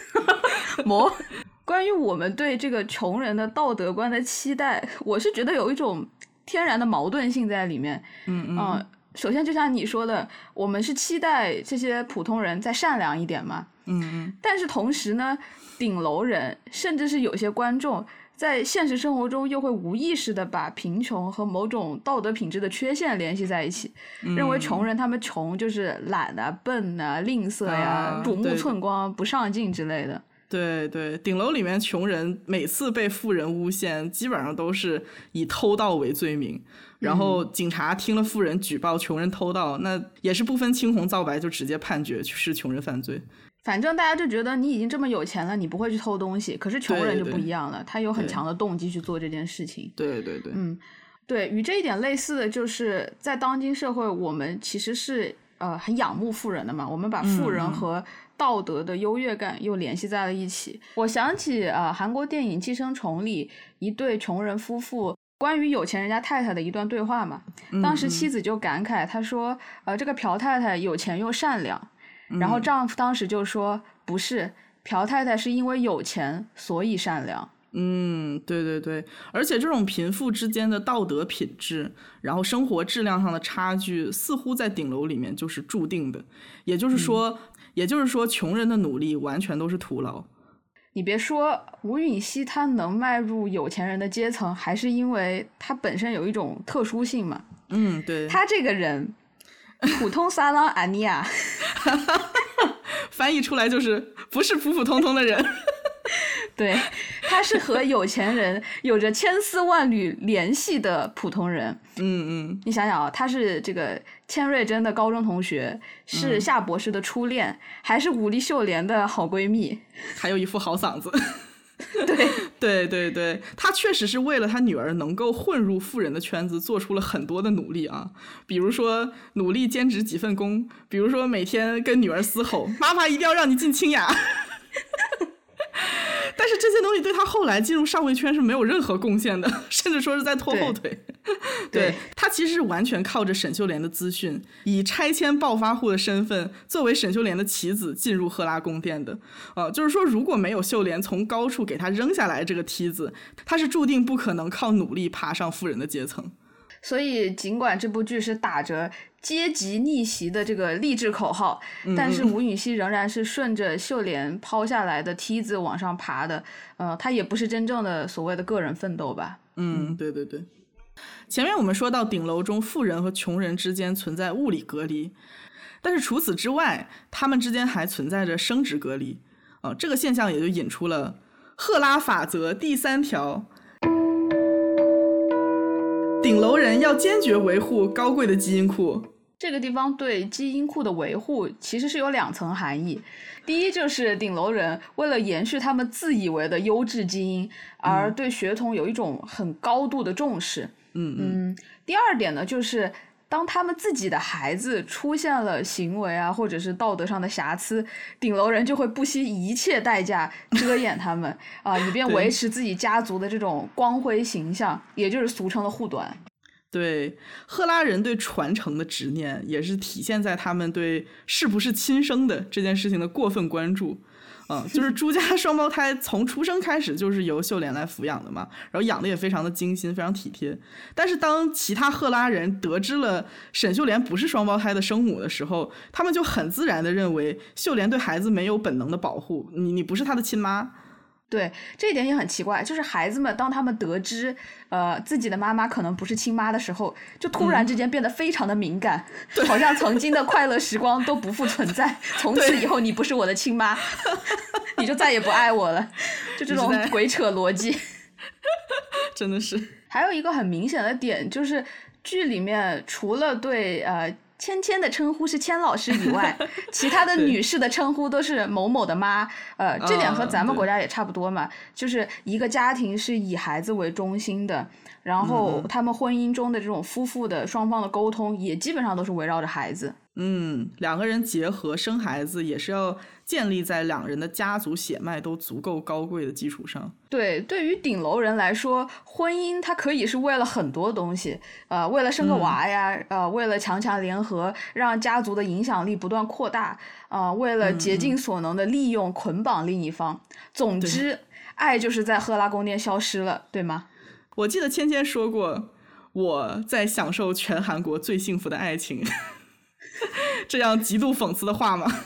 魔。关于我们对这个穷人的道德观的期待，我是觉得有一种天然的矛盾性在里面。嗯嗯。首先就像你说的，我们是期待这些普通人再善良一点嘛。嗯嗯。但是同时呢，顶楼人甚至是有些观众。在现实生活中，又会无意识的把贫穷和某种道德品质的缺陷联系在一起，认为穷人他们穷就是懒啊、笨啊、吝啬呀、鼠目寸光、不上进之类的。对对，顶楼里面穷人每次被富人诬陷，基本上都是以偷盗为罪名，然后警察听了富人举报穷人偷盗，那也是不分青红皂白就直接判决是穷人犯罪。反正大家就觉得你已经这么有钱了，你不会去偷东西。可是穷人就不一样了，他有很强的动机去做这件事情。对对对，嗯，对，与这一点类似的就是在当今社会，我们其实是呃很仰慕富人的嘛。我们把富人和道德的优越感又联系在了一起。我想起呃，韩国电影《寄生虫》里一对穷人夫妇关于有钱人家太太的一段对话嘛。当时妻子就感慨，她说：“呃，这个朴太太有钱又善良。”然后丈夫当时就说：“不是，朴太太是因为有钱，所以善良。”嗯，对对对，而且这种贫富之间的道德品质，然后生活质量上的差距，似乎在顶楼里面就是注定的。也就是说，也就是说，穷人的努力完全都是徒劳。你别说，吴允熙她能迈入有钱人的阶层，还是因为她本身有一种特殊性嘛？嗯，对，她这个人。普通沙朗安尼亚，翻译出来就是不是普普通通的人。对，他是和有钱人 有着千丝万缕联系的普通人。嗯嗯，你想想啊，他是这个千瑞珍的高中同学，是嗯夏博士的初恋，还是武力秀莲的好闺蜜。还有一副好嗓子。对，对对对，他确实是为了他女儿能够混入富人的圈子，做出了很多的努力啊。比如说努力兼职几份工，比如说每天跟女儿嘶吼：“妈妈一定要让你进清雅。” 但是这些东西对他后来进入上位圈是没有任何贡献的，甚至说是在拖后腿。对他其实是完全靠着沈秀莲的资讯，以拆迁暴发户的身份，作为沈秀莲的棋子进入赫拉宫殿的。呃，就是说如果没有秀莲从高处给他扔下来这个梯子，他是注定不可能靠努力爬上富人的阶层。所以尽管这部剧是打着阶级逆袭的这个励志口号，但是吴允熙仍然是顺着秀莲抛下来的梯子往上爬的。呃，她也不是真正的所谓的个人奋斗吧？嗯，对对对。前面我们说到顶楼中富人和穷人之间存在物理隔离，但是除此之外，他们之间还存在着生殖隔离。啊、这个现象也就引出了赫拉法则第三条：顶楼人要坚决维护高贵的基因库。这个地方对基因库的维护其实是有两层含义。第一就是顶楼人为了延续他们自以为的优质基因，而对血统有一种很高度的重视。嗯嗯嗯，第二点呢，就是当他们自己的孩子出现了行为啊，或者是道德上的瑕疵，顶楼人就会不惜一切代价遮掩他们啊、以便维持自己家族的这种光辉形象，也就是俗称的护短。对，赫拉人对传承的执念，也是体现在他们对是不是亲生的这件事情的过分关注。嗯，就是朱家 双胞胎从出生开始就是由秀莲来抚养的嘛，然后养的也非常的精心，非常体贴。但是当其他赫拉人得知了沈秀莲不是双胞胎的生母的时候，他们就很自然的认为秀莲对孩子没有本能的保护，你你不是她的亲妈。对这一点也很奇怪，就是孩子们当他们得知，呃，自己的妈妈可能不是亲妈的时候，就突然之间变得非常的敏感，好像曾经的快乐时光都不复存在，从此以后你不是我的亲妈，你就再也不爱我了，就这种鬼扯逻辑。真的是，还有一个很明显的点就是，剧里面除了对呃芊芊的称呼是芊老师以外，其他的女士的称呼都是某某的妈。呃，这点和啊咱们国家也差不多嘛，就是一个家庭是以孩子为中心的，然嗯后他们婚姻中的这种夫妇的双方的沟通也基本上都是围绕着孩子。嗯，两个人结合生孩子也是要建立在两人的家族血脉都足够高贵的基础上。对，对于顶楼人来说，婚姻它可以是为了很多东西，呃，为了生个娃呀，呃，为了强强联合，让家族的影响力不断扩大，呃，为了竭尽所能的利用捆绑另一方。总之，爱就是在赫拉宫殿消失了，对吗？我记得芊芊说过，我在享受全韩国最幸福的爱情，这样极度讽刺的话吗？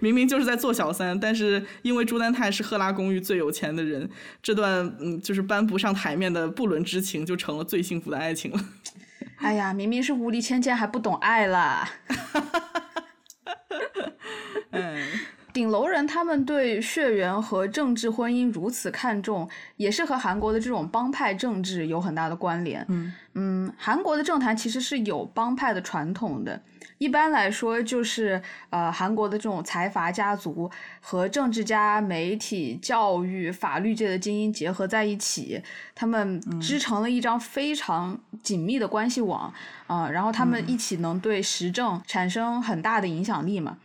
明明就是在做小三，但是因为朱丹泰是赫拉公寓最有钱的人，这段嗯就是搬不上台面的不伦之情就成了最幸福的爱情了。哎呀，明明是无力芊芊还不懂爱啦。嗯，顶楼人他们对血缘和政治婚姻如此看重，也是和韩国的这种帮派政治有很大的关联。嗯嗯，韩国的政坛其实是有帮派的传统的。一般来说，就是呃，韩国的这种财阀家族和政治家、媒体、教育、法律界的精英结合在一起，他们织成了一张非常紧密的关系网啊、然后他们一起能对时政产生很大的影响力嘛。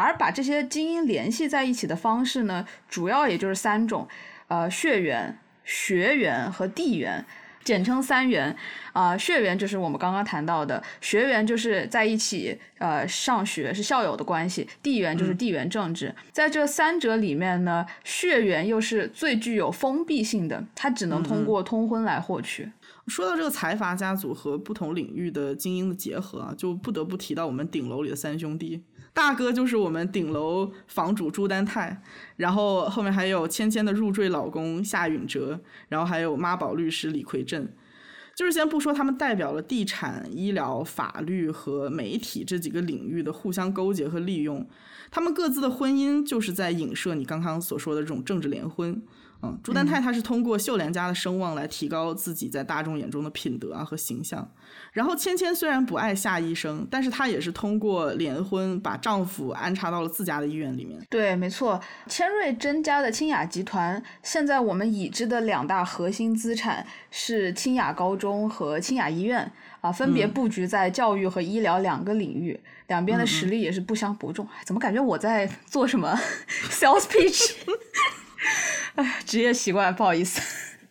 而把这些精英联系在一起的方式呢，主要也就是三种，呃，血缘、学缘和地缘，简称三元。啊、血缘就是我们刚刚谈到的，学缘就是在一起呃上学是校友的关系，地缘就是地缘政治。在这三者里面呢，血缘又是最具有封闭性的，它只能通过通婚来获取。说到这个财阀家族和不同领域的精英的结合啊，就不得不提到我们顶楼里的三兄弟。大哥就是我们顶楼房主朱丹泰，然后后面还有芊芊的入赘老公夏允哲，然后还有妈宝律师李奎镇。就是先不说他们代表了地产、医疗、法律和媒体这几个领域的互相勾结和利用，他们各自的婚姻就是在影射你刚刚所说的这种政治联婚。嗯，朱丹泰他是通过秀莲家的声望来提高自己在大众眼中的品德啊和形象。然后芊芊虽然不爱夏医生，但是她也是通过联婚把丈夫安插到了自家的医院里面。对，没错，千瑞珍家的清雅集团，现在我们已知的两大核心资产是清雅高中和清雅医院啊，分别布局在教育和医疗两个领域，两边的实力也是不相伯仲。怎么感觉我在做什么 sales pitch？哎，职业习惯，不好意思。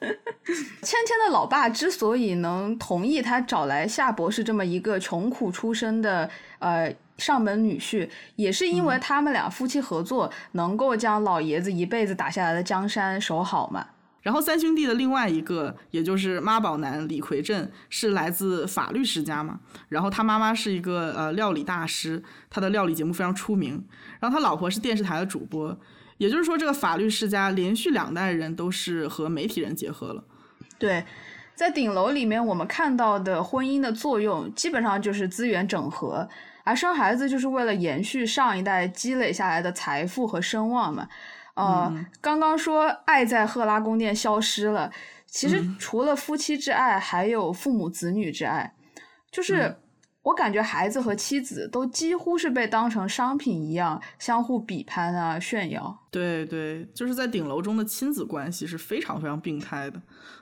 芊芊的老爸之所以能同意他找来夏博士这么一个穷苦出身的呃上门女婿，也是因为他们俩夫妻合作，能够将老爷子一辈子打下来的江山守好嘛。然后三兄弟的另外一个，也就是妈宝男李奎镇，是来自法律世家嘛。然后他妈妈是一个呃料理大师，他的料理节目非常出名。然后他老婆是电视台的主播。也就是说，这个法律世家连续两代人都是和媒体人结合了。对，在顶楼里面，我们看到的婚姻的作用基本上就是资源整合，而生孩子就是为了延续上一代积累下来的财富和声望嘛。呃，刚刚说爱在赫拉宫殿消失了，其实除了夫妻之爱，还有父母子女之爱，就是。我感觉孩子和妻子都几乎是被当成商品一样相互比攀啊炫耀。对对，就是在顶楼中的亲子关系是非常非常病态的。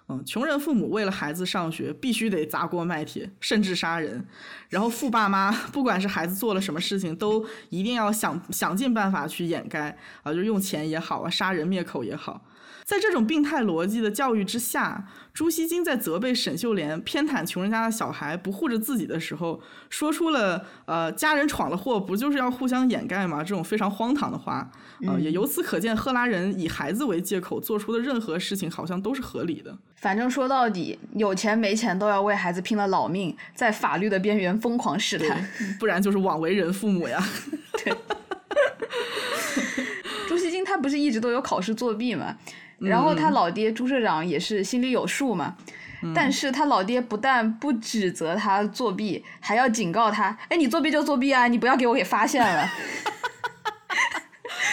嗯，穷人父母为了孩子上学必须得砸锅卖铁，甚至杀人。然后富爸妈 不管是孩子做了什么事情，都一定要想想尽办法去掩盖啊，就用钱也好啊，杀人灭口也好。在这种病态逻辑的教育之下，朱锡金在责备沈秀莲偏袒穷人家的小孩不护着自己的时候，说出了呃家人闯了祸不就是要互相掩盖吗？这种非常荒唐的话，呃，也由此可见，赫拉人以孩子为借口做出的任何事情好像都是合理的。反正说到底，有钱没钱都要为孩子拼了老命，在法律的边缘疯狂试探，不然就是枉为人父母呀。对，朱锡金他不是一直都有考试作弊吗？然后他老爹朱社长也是心里有数嘛，但是他老爹不但不指责他作弊，还要警告他：哎，你作弊就作弊啊，你不要给我给发现了。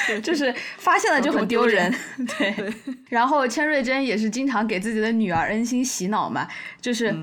就是发现了就很丢人。对。然后千瑞珍也是经常给自己的女儿恩心洗脑嘛，就是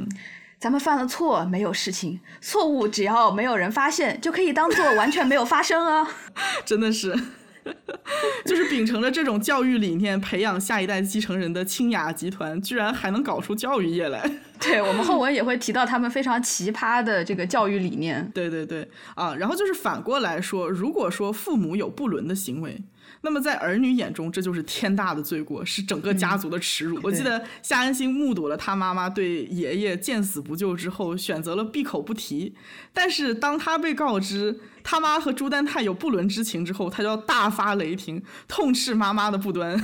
咱们犯了错没有事情，错误只要没有人发现，就可以当做完全没有发生啊。真的是。就是秉承着这种教育理念培养下一代继承人的清雅集团，居然还能搞出教育业来。对我们后文也会提到他们非常奇葩的这个教育理念。对对对，啊，然后就是反过来说，如果说父母有不伦的行为。那么在儿女眼中，这就是天大的罪过，是整个家族的耻辱。我记得夏恩星目睹了他妈妈对爷爷见死不救之后，选择了闭口不提。但是当他被告知他妈和朱丹泰有不伦之情之后，他就要大发雷霆，痛斥妈妈的不端。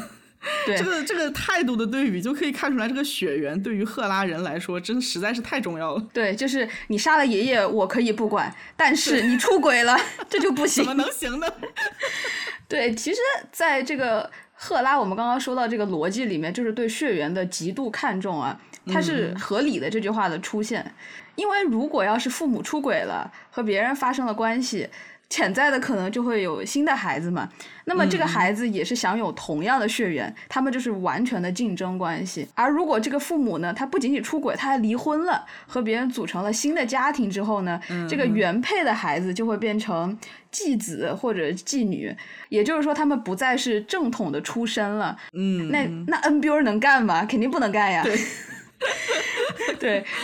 对这个这个态度的对比，就可以看出来，这个血缘对于赫拉人来说，真实在是太重要了。对，就是你杀了爷爷，我可以不管，但是你出轨了，这就不行。怎么能行呢？对，其实，在这个赫拉，我们刚刚说到这个逻辑里面，就是对血缘的极度看重啊，它是合理的这句话的出现，因为如果要是父母出轨了，和别人发生了关系。潜在的可能就会有新的孩子嘛，那么这个孩子也是享有同样的血缘，他们就是完全的竞争关系。而如果这个父母呢，他不仅仅出轨，他还离婚了，和别人组成了新的家庭之后呢，这个原配的孩子就会变成继子或者继女，也就是说他们不再是正统的出身了。嗯，那那 N B 能干吗？肯定不能干呀。对，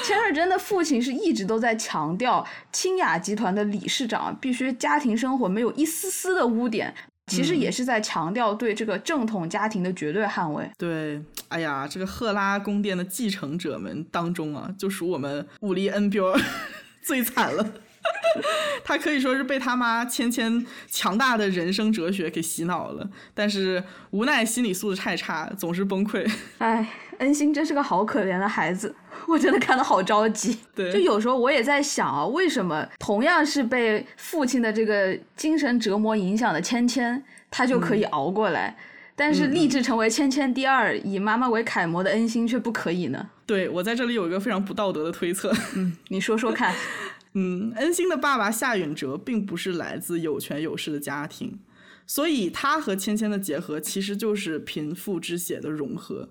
千瑞珍的父亲是一直都在强调，清雅集团的理事长必须家庭生活没有一丝丝的污点，其实也是在强调对这个正统家庭的绝对捍卫。对，哎呀，这个赫拉宫殿的继承者们当中啊，就属我们武力恩彪 最惨了。他可以说是被他妈芊芊强大的人生哲学给洗脑了，但是无奈心理素质太差，总是崩溃。哎，恩星真是个好可怜的孩子，我真的看得好着急。对，就有时候我也在想啊，为什么同样是被父亲的这个精神折磨影响的芊芊，他就可以熬过来？但是立志成为芊芊第二，以妈妈为楷模的恩星却不可以呢？对我在这里有一个非常不道德的推测，嗯，你说说看。嗯，恩星的爸爸夏允哲并不是来自有权有势的家庭，所以他和芊芊的结合其实就是贫富之血的融合。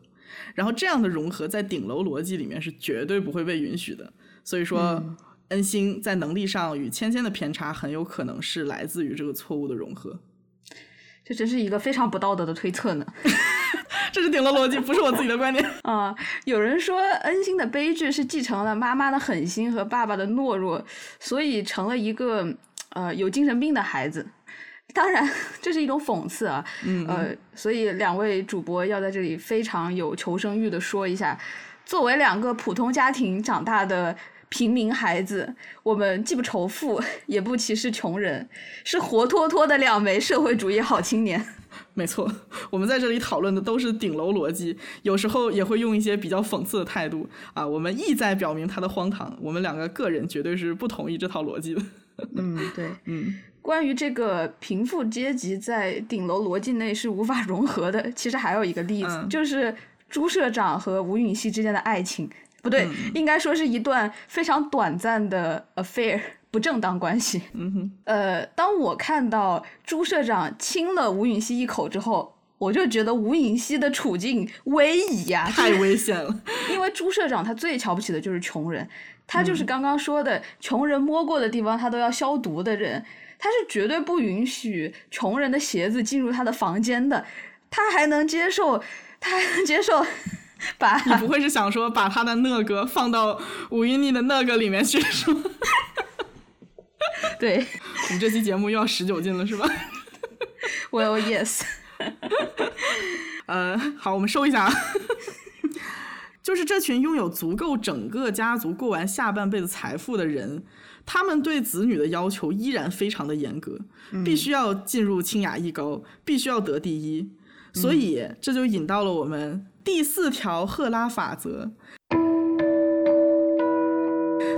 然后这样的融合在顶楼逻辑里面是绝对不会被允许的。所以说，恩星在能力上与芊芊的偏差很有可能是来自于这个错误的融合。这真是一个非常不道德的推测呢。这是顶楼逻辑，不是我自己的观点 啊。有人说恩星的悲剧是继承了妈妈的狠心和爸爸的懦弱，所以成了一个呃有精神病的孩子。当然，这是一种讽刺啊。嗯。呃，所以两位主播要在这里非常有求生欲的说一下，作为两个普通家庭长大的平民孩子，我们既不仇富，也不歧视穷人，是活脱脱的两枚社会主义好青年。没错，我们在这里讨论的都是顶楼逻辑，有时候也会用一些比较讽刺的态度啊。我们意在表明它的荒唐。我们两个个人绝对是不同意这套逻辑的。嗯，对，嗯。关于这个贫富阶级在顶楼逻辑内是无法融合的，其实还有一个例子，就是朱社长和吴允熙之间的爱情，不对，应该说是一段非常短暂的 affair。不正当关系。嗯哼，呃，当我看到朱社长亲了吴允熙一口之后，我就觉得吴允熙的处境危矣呀，太危险了。因为朱社长他最瞧不起的就是穷人，他就是刚刚说的穷人摸过的地方他都要消毒的人，他是绝对不允许穷人的鞋子进入他的房间的。他还能接受，他还能接受把你不会是想说把他的那个放到吴云妮的那个里面去是吗？对，我们这期节目又要十九禁了，是吧？Well, yes。呃，好，我们收一下。就是这群拥有足够整个家族过完下半辈子财富的人，他们对子女的要求依然非常的严格，必须要进入清雅一高，必须要得第一。所以这就引到了我们第四条赫拉法则。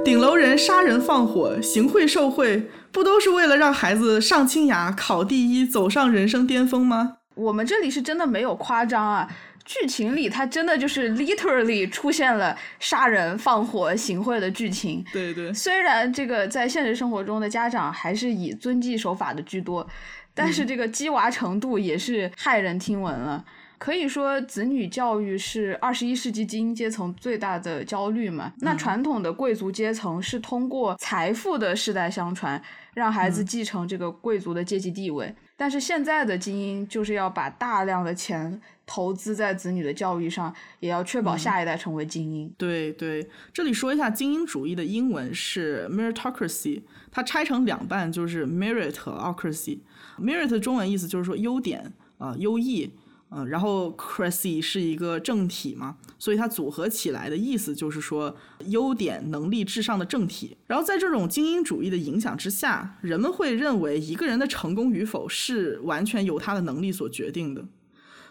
顶楼人杀人放火、行贿受贿，不都是为了让孩子上清雅、考第一、走上人生巅峰吗？我们这里是真的没有夸张啊，剧情里它真的就是 literally 出现了杀人放火、行贿的剧情。对对。虽然这个在现实生活中的家长还是以遵纪守法的居多，但是这个鸡娃程度也是骇人听闻了。可以说，子女教育是二十一世纪精英阶层最大的焦虑嘛？那传统的贵族阶层是通过财富的世代相传，让孩子继承这个贵族的阶级地位。但是现在的精英就是要把大量的钱投资在子女的教育上，也要确保下一代成为精英。对对，这里说一下精英主义的英文是 meritocracy，它拆成两半就是 merit 和 ocracy。merit 中文意思就是说优点啊，优异。嗯，然后 crazy 是一个正体嘛，所以它组合起来的意思就是说优点、能力至上的正体。然后在这种精英主义的影响之下，人们会认为一个人的成功与否是完全由他的能力所决定的。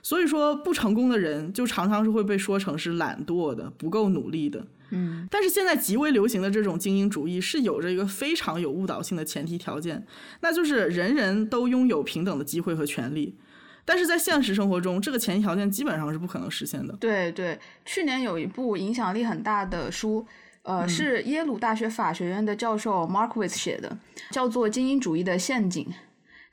所以说，不成功的人就常常是会被说成是懒惰的、不够努力的。嗯，但是现在极为流行的这种精英主义是有着一个非常有误导性的前提条件，那就是人人都拥有平等的机会和权利。但是在现实生活中，这个前提条件基本上是不可能实现的。对对，去年有一部影响力很大的书，呃，是耶鲁大学法学院的教授 Markwitz 写的，叫做《精英主义的陷阱》。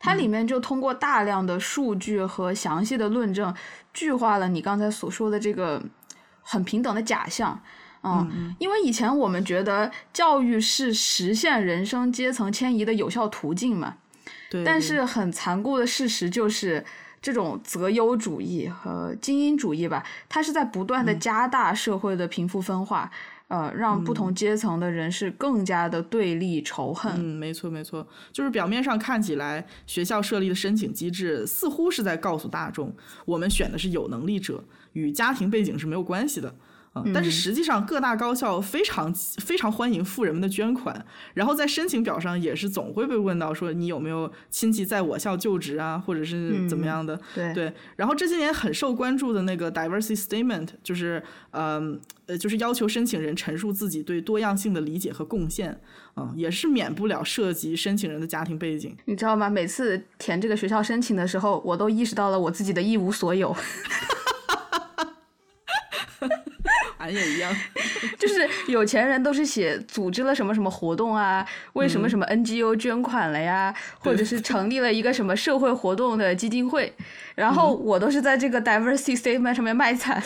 它里面就通过大量的数据和详细的论证，具化了你刚才所说的这个很平等的假象。嗯，因为以前我们觉得教育是实现人生阶层迁移的有效途径嘛。对。但是很残酷的事实就是。这种择优主义和精英主义吧，它是在不断的加大社会的贫富分化，呃，让不同阶层的人士更加的对立仇恨。嗯，没错没错，就是表面上看起来，学校设立的申请机制似乎是在告诉大众，我们选的是有能力者，与家庭背景是没有关系的。啊，但是实际上各大高校非常非常欢迎富人们的捐款，然后在申请表上也是总会被问到说你有没有亲戚在我校就职啊，或者是怎么样的。对对，然后这些年很受关注的那个 diversity statement，就是嗯呃，就是要求申请人陈述自己对多样性的理解和贡献，嗯，也是免不了涉及申请人的家庭背景。你知道吗？每次填这个学校申请的时候，我都意识到了我自己的一无所有。俺也一样，就是有钱人都是写组织了什么什么活动啊，为什么什么 NGO 捐款了呀，或者是成立了一个什么社会活动的基金会，然后我都是在这个 diversity statement 上面卖惨，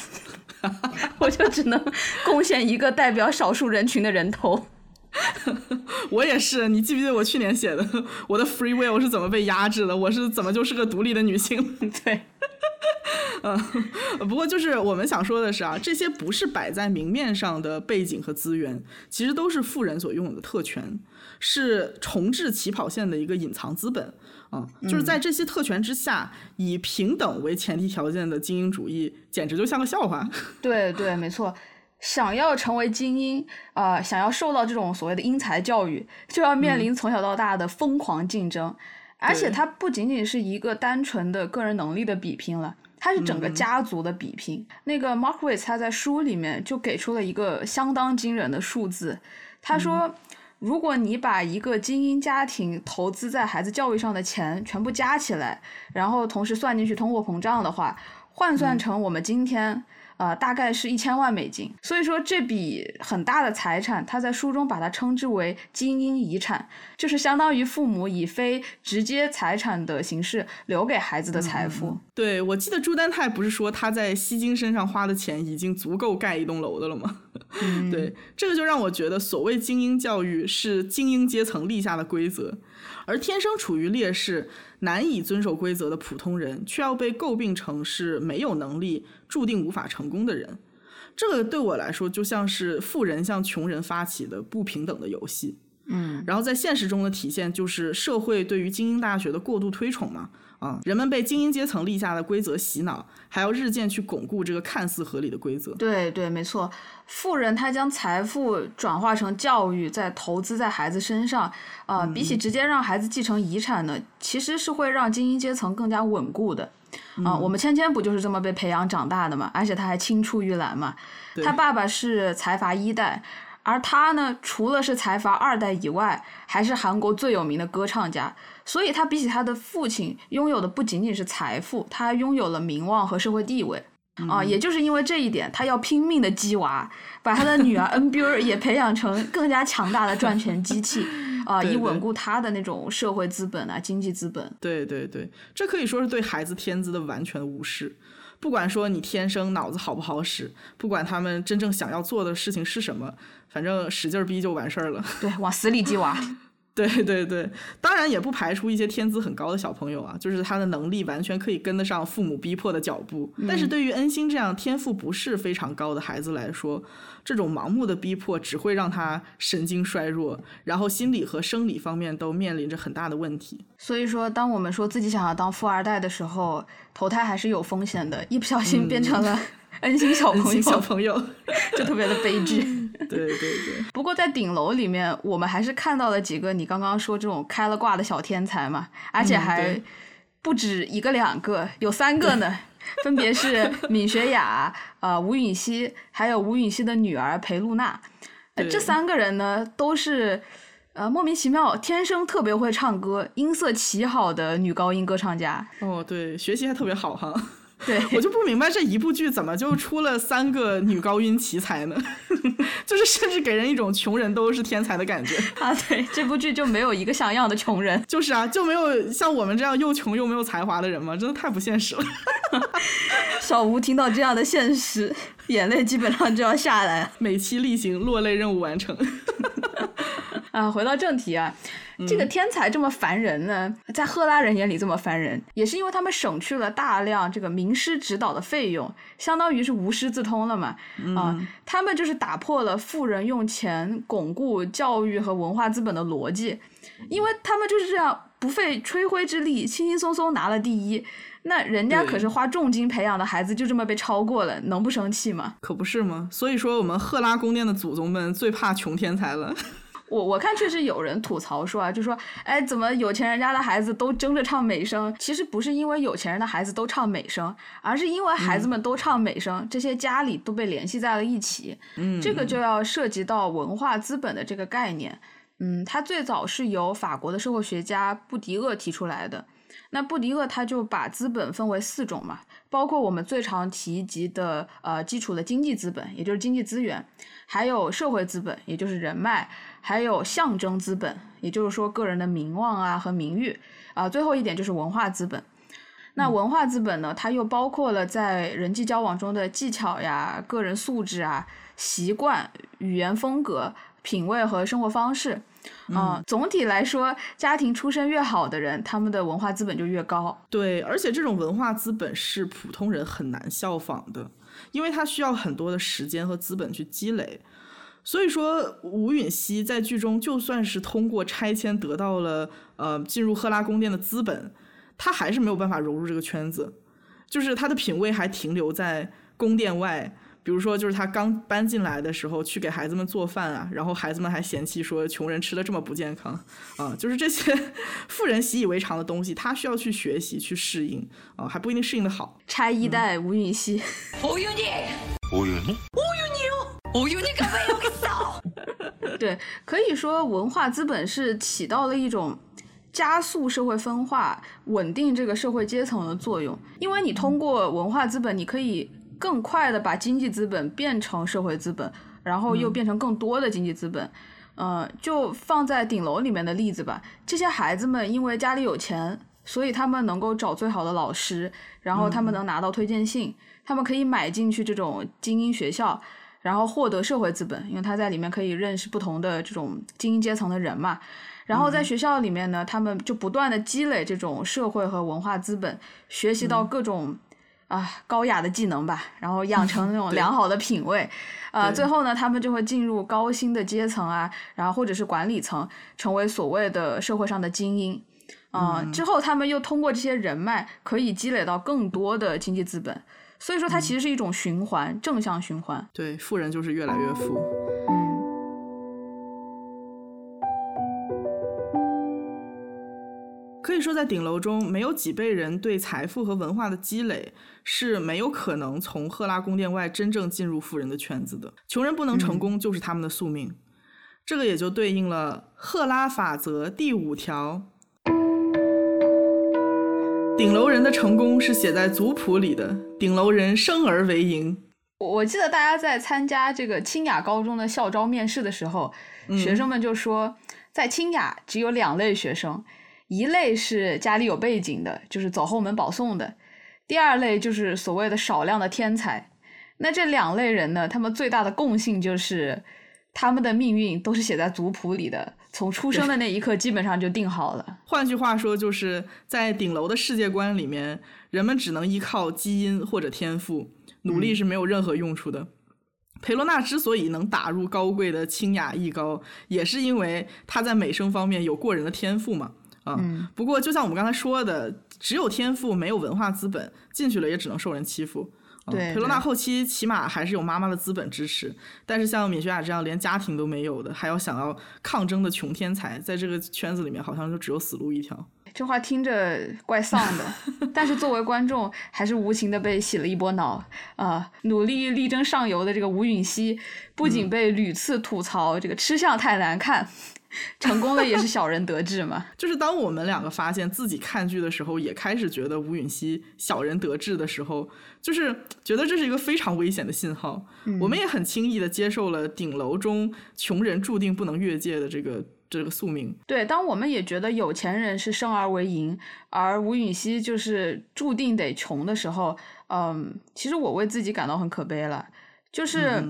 我就只能贡献一个代表少数人群的人头。我也是，你记不记得我去年写的我的 free will 是怎么被压制的？我是怎么就是个独立的女性？对。嗯，不过就是我们想说的是啊，这些不是摆在明面上的背景和资源，其实都是富人所拥有的特权，是重置起跑线的一个隐藏资本。啊，就是在这些特权之下，以平等为前提条件的精英主义，简直就像个笑话。对对，没错，想要成为精英，啊，想要受到这种所谓的英才教育，就要面临从小到大的疯狂竞争，而且它不仅仅是一个单纯的个人能力的比拼了。它是整个家族的比拼。那个 Markwitz 他在书里面就给出了一个相当惊人的数字，他说，如果你把一个精英家庭投资在孩子教育上的钱全部加起来，然后同时算进去通货膨胀的话，换算成我们今天。呃，大概是一千万美金，所以说这笔很大的财产，他在书中把它称之为精英遗产，就是相当于父母以非直接财产的形式留给孩子的财富。对，我记得朱丹泰不是说他在西京身上花的钱已经足够盖一栋楼的了吗？对，这个就让我觉得，所谓精英教育是精英阶层立下的规则，而天生处于劣势。难以遵守规则的普通人，却要被诟病成是没有能力、注定无法成功的人。这个对我来说，就像是富人向穷人发起的不平等的游戏。嗯，然后在现实中的体现，就是社会对于精英大学的过度推崇嘛。啊，人们被精英阶层立下的规则洗脑，还要日渐去巩固这个看似合理的规则。对对，没错。富人他将财富转化成教育，再投资在孩子身上。啊，比起直接让孩子继承遗产呢，其实是会让精英阶层更加稳固的。啊，我们芊芊不就是这么被培养长大的嘛？而且他还青出于蓝嘛。他爸爸是财阀一代。而他呢，除了是财阀二代以外，还是韩国最有名的歌唱家。所以，他比起他的父亲，拥有的不仅仅是财富，他拥有了名望和社会地位。啊，也就是因为这一点，他要拼命的鸡娃，把他的女儿 NBU 也培养成更加强大的赚钱机器，啊，以稳固他的那种社会资本啊，经济资本。对对对，这可以说是对孩子天资的完全无视。不管说你天生脑子好不好使，不管他们真正想要做的事情是什么。反正使劲逼就完事儿了。对，往死里激娃。对对对，当然也不排除一些天资很高的小朋友啊，就是他的能力完全可以跟得上父母逼迫的脚步。但是对于恩星这样天赋不是非常高的孩子来说，这种盲目的逼迫只会让他神经衰弱，然后心理和生理方面都面临着很大的问题。所以说，当我们说自己想要当富二代的时候，投胎还是有风险的，一不小心变成了。恩心小朋友，小朋友 就特别的悲剧。对对对。不过在顶楼里面，我们还是看到了几个你刚刚说这种开了挂的小天才嘛，而且还不止一个两个，有三个呢，分别是闵学雅、呃吴允熙，还有吴允熙的女儿裴露娜。这三个人呢，都是呃莫名其妙天生特别会唱歌、音色奇好的女高音歌唱家。哦，对，学习还特别好哈。对我就不明白这一部剧怎么就出了三个女高音奇才呢？就是甚至给人一种穷人都是天才的感觉啊！对，这部剧就没有一个像样的穷人，就是啊，就没有像我们这样又穷又没有才华的人吗？真的太不现实了。小吴听到这样的现实，眼泪基本上就要下来，每期例行落泪任务完成。啊，回到正题啊。这个天才这么烦人呢，在赫拉人眼里这么烦人，也是因为他们省去了大量这个名师指导的费用，相当于是无师自通了嘛。啊，他们就是打破了富人用钱巩固教育和文化资本的逻辑，因为他们就是这样。不费吹灰之力，轻轻松松拿了第一。那人家可是花重金培养的孩子，就这么被超过了，能不生气吗？可不是吗？所以说，我们赫拉宫殿的祖宗们最怕穷天才了。我我看确实有人吐槽说啊，就说，哎，怎么有钱人家的孩子都争着唱美声？其实不是因为有钱人的孩子都唱美声，而是因为孩子们都唱美声，这些家里都被联系在了一起。嗯，这个就要涉及到文化资本的这个概念。嗯，它最早是由法国的社会学家布迪厄提出来的。那布迪厄他就把资本分为四种嘛，包括我们最常提及的呃基础的经济资本，也就是经济资源，还有社会资本，也就是人脉，还有象征资本，也就是说个人的名望啊和名誉啊，最后一点就是文化资本。那文化资本呢，它又包括了在人际交往中的技巧呀、个人素质啊、习惯、语言风格、品味和生活方式。嗯，总体来说，家庭出身越好的人，他们的文化资本就越高。对，而且这种文化资本是普通人很难效仿的，因为他需要很多的时间和资本去积累。所以说，吴允熙在剧中就算是通过拆迁得到了呃进入赫拉宫殿的资本，他还是没有办法融入这个圈子，就是他的品味还停留在宫殿外。比如说，就是他刚搬进来的时候，去给孩子们做饭啊，然后孩子们还嫌弃说穷人吃的这么不健康啊，就是这些富人习以为常的东西，他需要去学习去适应啊，还不一定适应的好。拆一代吴允熙，吴允熙，吴允熙，吴允熙哦，吴允熙可没有给扫。对，可以说文化资本是起到了一种加速社会分化、稳定这个社会阶层的作用，因为你通过文化资本，你可以。更快的把经济资本变成社会资本，然后又变成更多的经济资本。嗯，就放在顶楼里面的例子吧。这些孩子们因为家里有钱，所以他们能够找最好的老师，然后他们能拿到推荐信，他们可以买进去这种精英学校，然后获得社会资本，因为他在里面可以认识不同的这种精英阶层的人嘛。然后在学校里面呢，他们就不断的积累这种社会和文化资本，学习到各种。啊，高雅的技能吧，然后养 成那种良好的品味，呃，最后呢，他们就会进入高薪的阶层啊，然后或者是管理层，成为所谓的社会上的精英，啊，之后他们又通过这些人脉，可以积累到更多的经济资本，所以说它其实是一种循环，正向循环。对，富人就是越来越富。可以说，在顶楼中，没有几辈人对财富和文化的积累是没有可能从赫拉宫殿外真正进入富人的圈子的。穷人不能成功，就是他们的宿命。这个也就对应了赫拉法则第五条：顶楼人的成功是写在族谱里的。顶楼人生而为赢。我记得大家在参加这个清雅高中的校招面试的时候，学生们就说，在清雅只有两类学生。一类是家里有背景的，就是走后门保送的；第二类就是所谓的少量的天才。那这两类人呢，他们最大的共性就是他们的命运都是写在族谱里的，从出生的那一刻基本上就定好了。换句话说，就是在顶楼的世界观里面，人们只能依靠基因或者天赋，努力是没有任何用处的。裴罗娜之所以能打入高贵的清雅艺高，也是因为她在美声方面有过人的天赋嘛。嗯，不过就像我们刚才说的，只有天赋没有文化资本，进去了也只能受人欺负。对，佩罗娜后期起码还是有妈妈的资本支持，但是像米雪雅这样连家庭都没有的，还要想要抗争的穷天才，在这个圈子里面好像就只有死路一条。这话听着怪丧的，但是作为观众还是无情的被洗了一波脑啊！努力力争上游的这个吴允熙，不仅被屡次吐槽这个吃相太难看。成功了也是小人得志嘛？就是当我们两个发现自己看剧的时候，也开始觉得吴允熙小人得志的时候，就是觉得这是一个非常危险的信号。我们也很轻易的接受了顶楼中穷人注定不能越界的这个这个宿命。对，当我们也觉得有钱人是生而为赢，而吴允熙就是注定得穷的时候，嗯，其实我为自己感到很可悲了，就是。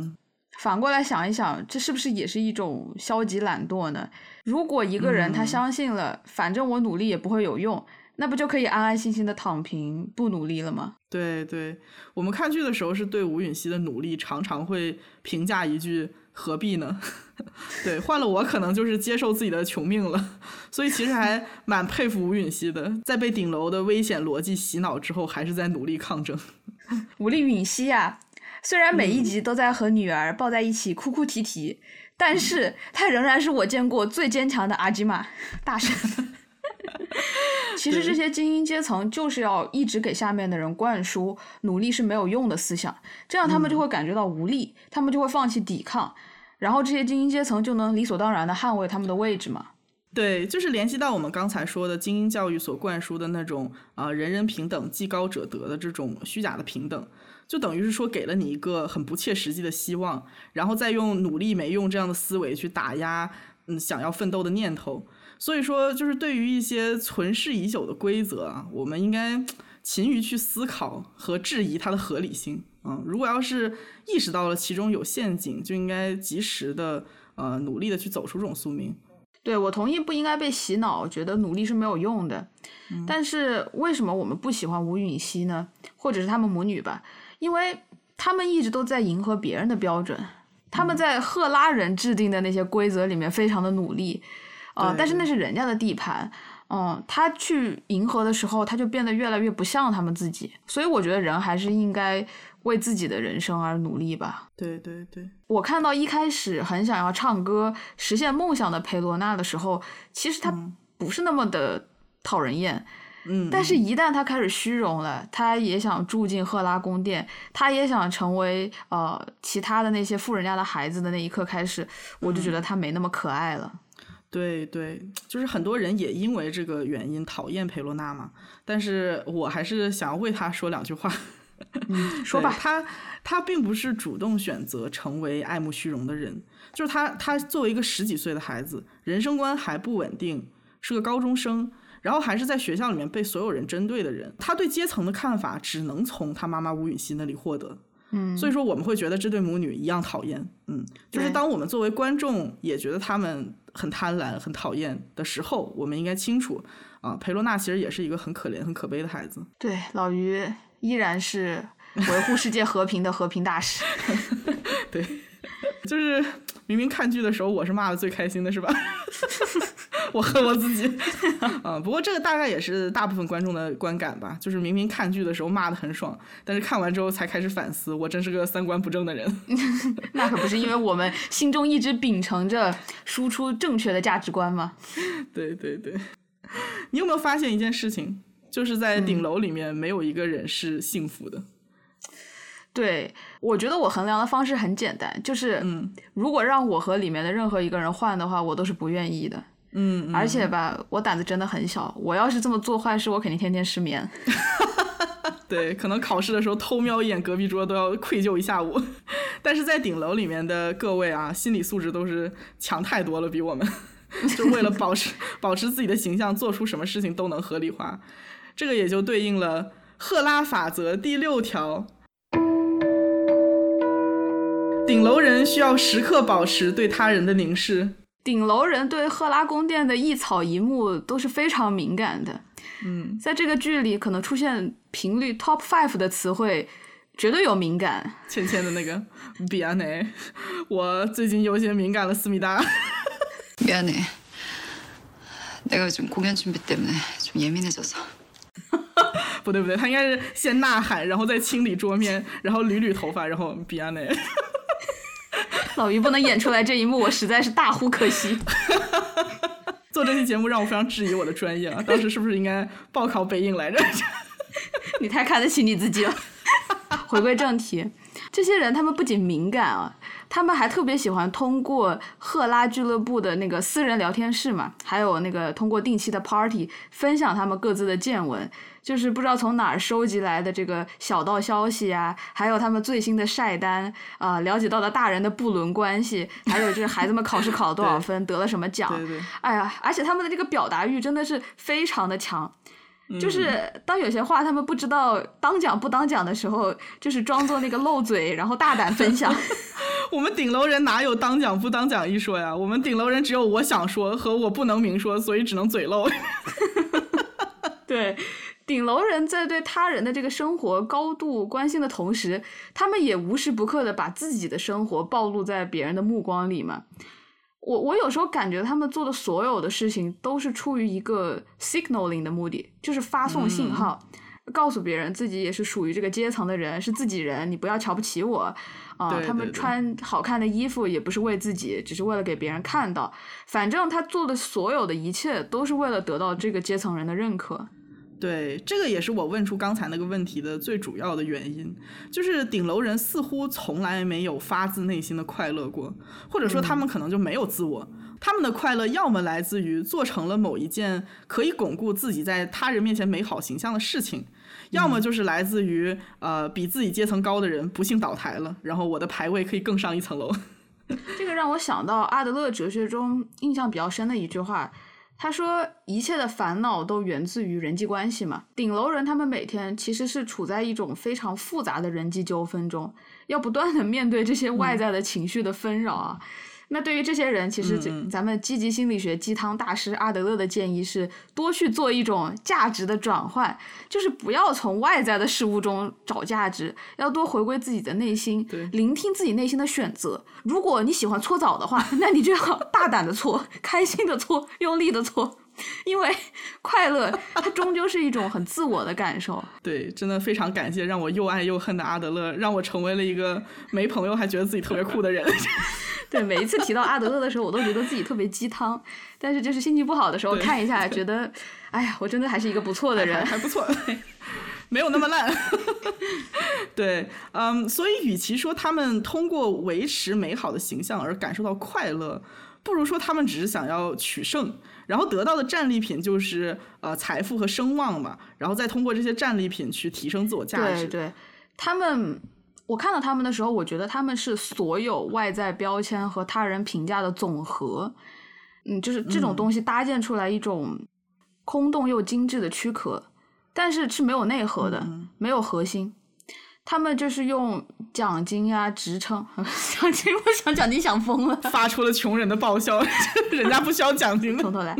反过来想一想，这是不是也是一种消极懒惰呢？如果一个人他相信了，反正我努力也不会有用，那不就可以安安心心的躺平不努力了吗？对对，我们看剧的时候是对吴允熙的努力常常会评价一句：“何必呢？对，换了我可能就是接受自己的穷命了。所以其实还蛮佩服吴允熙的，在被顶楼的危险逻辑洗脑之后，还是在努力抗争。吴丽允熙呀，虽然每一集都在和女儿抱在一起哭哭啼啼，但是她仍然是我见过最坚强的阿基玛大神。其实这些精英阶层就是要一直给下面的人灌输努力是没有用的思想，这样他们就会感觉到无力，他们就会放弃抵抗，然后这些精英阶层就能理所当然的捍卫他们的位置嘛。对，就是联系到我们刚才说的精英教育所灌输的那种啊人人平等、技高者得的这种虚假的平等，就等于是说给了你一个很不切实际的希望，然后再用努力没用这样的思维去打压嗯想要奋斗的念头。所以说，就是对于一些存世已久的规则啊，我们应该勤于去思考和质疑它的合理性。嗯，如果要是意识到了其中有陷阱，就应该及时的呃努力的去走出这种宿命。对我同意，不应该被洗脑，觉得努力是没有用的。但是为什么我们不喜欢吴允熙呢？或者是他们母女吧？因为他们一直都在迎合别人的标准，他们在赫拉人制定的那些规则里面非常的努力。呃，但是那是人家的地盘，嗯，他去迎合的时候，他就变得越来越不像他们自己。所以我觉得人还是应该为自己的人生而努力吧。对对对，我看到一开始很想要唱歌实现梦想的佩罗娜的时候，其实他不是那么的讨人厌，嗯，但是一旦他开始虚荣了，他也想住进赫拉宫殿，他也想成为呃其他的那些富人家的孩子的那一刻开始，我就觉得他没那么可爱了。对对，就是很多人也因为这个原因讨厌佩罗娜嘛，但是我还是想要为他说两句话。说吧，他他并不是主动选择成为爱慕虚荣的人，就是他他作为一个十几岁的孩子，人生观还不稳定，是个高中生，然后还是在学校里面被所有人针对的人，他对阶层的看法只能从他妈妈吴允熙那里获得。嗯，所以说我们会觉得这对母女一样讨厌。嗯，就是当我们作为观众也觉得他们很贪婪、很讨厌的时候，我们应该清楚啊，裴罗娜其实也是一个很可怜、很可悲的孩子。对，老于依然是维护世界和平的和平大使。对，就是明明看剧的时候我是骂的最开心的，是吧？我恨我自己，嗯，不过这个大概也是大部分观众的观感吧，就是明明看剧的时候骂的很爽，但是看完之后才开始反思，我真是个三观不正的人。那可不是，因为我们心中一直秉承着输出正确的价值观吗？对对对，你有没有发现一件事情，就是在顶楼里面没有一个人是幸福的。对，我觉得我衡量的方式很简单，就是，嗯，如果让我和里面的任何一个人换的话，我都是不愿意的。嗯，而且吧，我胆子真的很小，我要是这么做坏事，我肯定天天失眠。对，可能考试的时候偷瞄一眼隔壁桌都要愧疚一下午。但是在顶楼里面的各位啊，心理素质都是强太多了，比我们，就为了保持保持自己的形象，做出什么事情都能合理化。这个也就对应了赫拉法则第六条：顶楼人需要时刻保持对他人的凝视。顶楼人对赫拉宫殿的一草一木都是非常敏感的。嗯，在这个剧里，可能出现频率 top five 的词汇，绝对有敏感。倩倩的那个比安内，我最近有些敏感了，思密达。 미안해. 내가 요즘 공연 준비 때문에 좀 예민해져서.不对不对，他应该是先呐喊，然后再清理桌面，然后捋捋头发，然后比安内。 老于不能演出来这一幕，我实在是大呼可惜。做这期节目让我非常质疑我的专业啊！当时是不是应该报考北影来着？你太看得起你自己了。回归正题，这些人他们不仅敏感啊，他们还特别喜欢通过赫拉俱乐部的那个私人聊天室嘛，还有那个通过定期的 party 分享他们各自的见闻，就是不知道从哪儿收集来的这个小道消息啊，还有他们最新的晒单啊、了解到的大人的不伦关系，还有就是孩子们考试考了多少分，得了什么奖，对对，哎呀，而且他们的这个表达欲真的是非常的强。嗯就是当有些话他们不知道当讲不当讲的时候，就是装作那个漏嘴，然后大胆分享。我们顶楼人哪有当讲不当讲一说呀？我们顶楼人只有我想说和我不能明说，所以只能嘴漏。对，顶楼人在对他人的这个生活高度关心的同时，他们也无时不刻的把自己的生活暴露在别人的目光里嘛。我我有时候感觉他们做的所有的事情都是出于一个 signaling 的目的，就是发送信号，告诉别人自己也是属于这个阶层的人，是自己人，你不要瞧不起我啊。他们穿好看的衣服也不是为自己，只是为了给别人看到。反正他做的所有的一切都是为了得到这个阶层人的认可。对，这个也是我问出刚才那个问题的最主要的原因，就是顶楼人似乎从来没有发自内心的快乐过，或者说他们可能就没有自我，他们的快乐要么来自于做成了某一件可以巩固自己在他人面前美好形象的事情，要么就是来自于呃比自己阶层高的人不幸倒台了，然后我的排位可以更上一层楼。这个让我想到阿德勒哲学中印象比较深的一句话。他说：“一切的烦恼都源自于人际关系嘛。顶楼人他们每天其实是处在一种非常复杂的人际纠纷中，要不断的面对这些外在的情绪的纷扰啊。”那对于这些人，其实咱们积极心理学鸡汤大师阿德勒的建议是多去做一种价值的转换，就是不要从外在的事物中找价值，要多回归自己的内心，聆听自己内心的选择。如果你喜欢搓澡的话，那你就要大胆的搓，开心的搓，用力的搓，因为 快乐它终究是一种很自我的感受。对，真的非常感谢让我又爱又恨的阿德勒，让我成为了一个没朋友还觉得自己特别酷的人。对，每一次提到阿德勒的时候，我都觉得自己特别鸡汤。但是就是心情不好的时候看一下，觉得，哎呀，我真的还是一个不错的人，还不错，没有那么烂。对，嗯，所以与其说他们通过维持美好的形象而感受到快乐，不如说他们只是想要取胜，然后得到的战利品就是呃财富和声望嘛，然后再通过这些战利品去提升自我价值。对，对他们。我看到他们的时候，我觉得他们是所有外在标签和他人评价的总和，嗯，就是这种东西搭建出来一种空洞又精致的躯壳，但是是没有内核的，没有核心。他们就是用奖金啊、职称，奖金我想奖金想疯了，发出了穷人的爆笑，人家不需要奖金。从头来，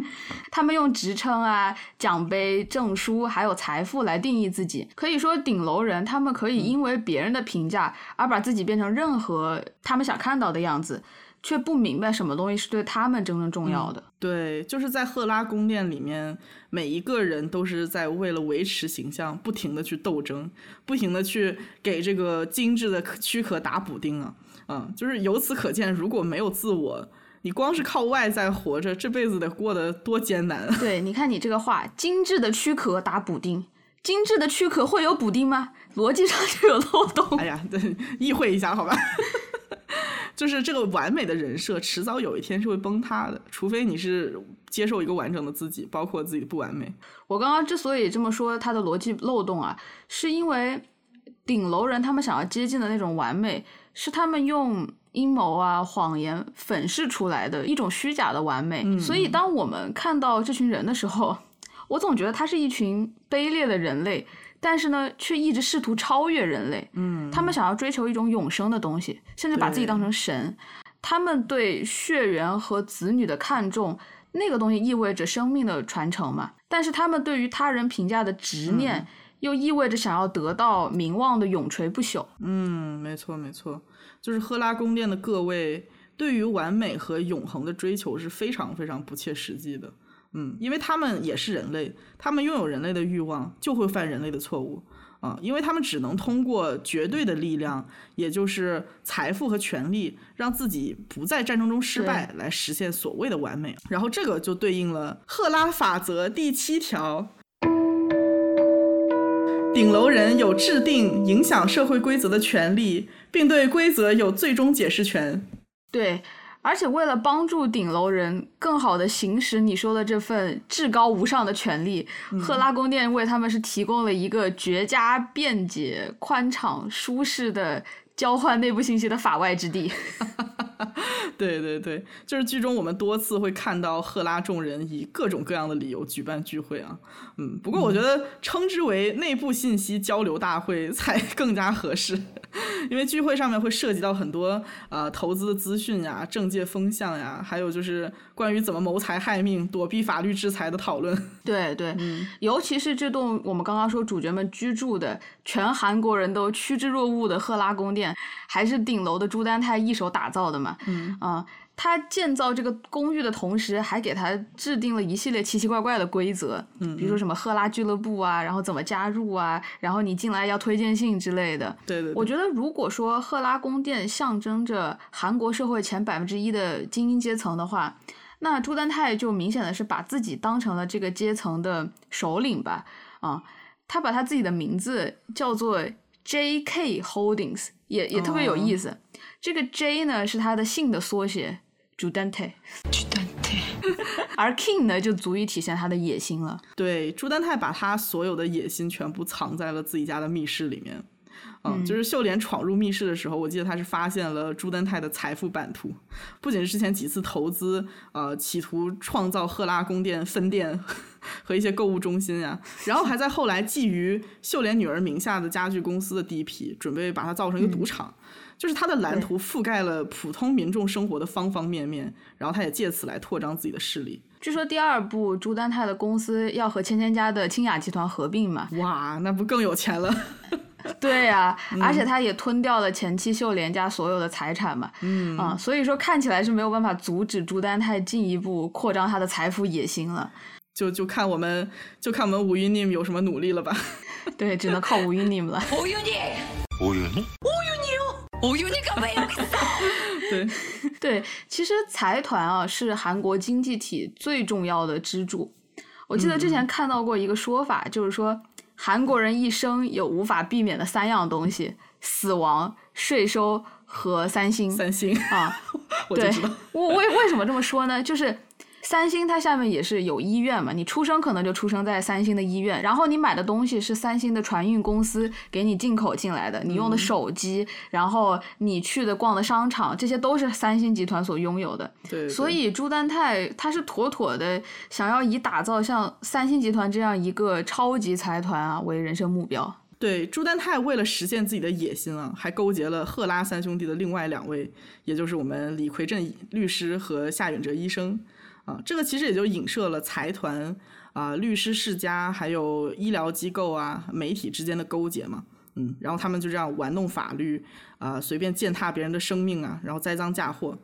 他们用职称啊、奖杯、证书还有财富来定义自己。可以说，顶楼人他们可以因为别人的评价而把自己变成任何他们想看到的样子。却不明白什么东西是对他们真正重要的。对，就是在赫拉宫殿里面，每一个人都是在为了维持形象，不停的去斗争，不停的去给这个精致的躯壳打补丁啊。嗯，就是由此可见，如果没有自我，你光是靠外在活着，这辈子得过得多艰难。对，你看你这个话，精致的躯壳打补丁，精致的躯壳会有补丁吗？逻辑上就有漏洞。哎呀，对，意会一下好吧。就是这个完美的人设，迟早有一天是会崩塌的，除非你是接受一个完整的自己，包括自己的不完美。我刚刚之所以这么说，他的逻辑漏洞啊，是因为顶楼人他们想要接近的那种完美，是他们用阴谋啊、谎言粉饰出来的一种虚假的完美。所以，当我们看到这群人的时候，我总觉得他是一群卑劣的人类。但是呢，却一直试图超越人类。嗯，他们想要追求一种永生的东西，甚至把自己当成神。他们对血缘和子女的看重，那个东西意味着生命的传承嘛。但是他们对于他人评价的执念，又意味着想要得到名望的永垂不朽。嗯，没错没错，就是赫拉宫殿的各位对于完美和永恒的追求是非常非常不切实际的。嗯，因为他们也是人类，他们拥有人类的欲望，就会犯人类的错误啊！因为他们只能通过绝对的力量，也就是财富和权力，让自己不在战争中失败，来实现所谓的完美。然后这个就对应了赫拉法则第七条：顶楼人有制定影响社会规则的权利，并对规则有最终解释权。对。而且为了帮助顶楼人更好的行使你说的这份至高无上的权利，赫拉宫殿为他们是提供了一个绝佳、便捷、宽敞、舒适的交换内部信息的法外之地。对对对，就是剧中我们多次会看到赫拉众人以各种各样的理由举办聚会啊。嗯，不过我觉得称之为内部信息交流大会才更加合适。因为聚会上面会涉及到很多呃投资的资讯呀、政界风向呀，还有就是关于怎么谋财害命、躲避法律制裁的讨论。对对，尤其是这栋我们刚刚说主角们居住的、全韩国人都趋之若鹜的赫拉宫殿，还是顶楼的朱丹泰一手打造的嘛。嗯啊、他建造这个公寓的同时，还给他制定了一系列奇奇怪怪的规则，嗯比如说什么赫拉俱乐部啊，然后怎么加入啊，然后你进来要推荐信之类的。对对对，我觉得，如果说赫拉宫殿象征着韩国社会前百分之一的精英阶层的话，那朱丹泰就明显的是把自己当成了这个阶层的首领吧。啊，他把他自己的名字叫做 J.K. Holdings，也也特别有意思。这个 J 呢是他的姓的缩写，朱丹泰，而 King 呢就足以体现他的野心了。对，朱丹泰把他所有的野心全部藏在了自己家的密室里面。嗯，就是秀莲闯入密室的时候，我记得他是发现了朱丹泰的财富版图，不仅是之前几次投资，呃，企图创造赫拉宫殿分店 和一些购物中心啊、然后还在后来觊觎秀莲女儿名下的家具公司的地皮，准备把它造成一个赌场。就是他的蓝图覆盖了普通民众生活的方方面面，然后他也借此来拓张自己的势力。据说第二部朱丹泰的公司要和千千家的清雅集团合并嘛？哇，那不更有钱了？对呀，而且他也吞掉了前妻秀莲家所有的财产嘛。嗯啊。所以说看起来是没有办法阻止朱丹泰进一步扩张他的财富野心了。就就看我们就看我们五 UNIM 有什么努力了吧。对，只能靠五 UNIM 了。五 UNIM。五 UNIM。五 UNIM。对，对，其实财团啊是韩国经济体最重要的支柱。我记得之前看到过一个说法，就是说。韩国人一生有无法避免的三样东西：死亡、税收和三星。三星，啊，对 我就知道。，我为为什么这么说呢？就是三星它下面也是有医院嘛，你出生可能就出生在三星的医院，然后你买的东西是三星的船运公司给你进口进来的，你用的手机，然后你去的逛的商场，这些都是三星集团所拥有的。对，对所以朱丹泰他是妥妥的想要以打造像三星集团这样一个超级财团啊为人生目标。对朱丹泰为了实现自己的野心啊，还勾结了赫拉三兄弟的另外两位，也就是我们李奎镇律师和夏允哲医生啊。这个其实也就影射了财团啊、律师世家还有医疗机构啊、媒体之间的勾结嘛。嗯，然后他们就这样玩弄法律啊、随便践踏别人的生命啊，然后栽赃嫁祸。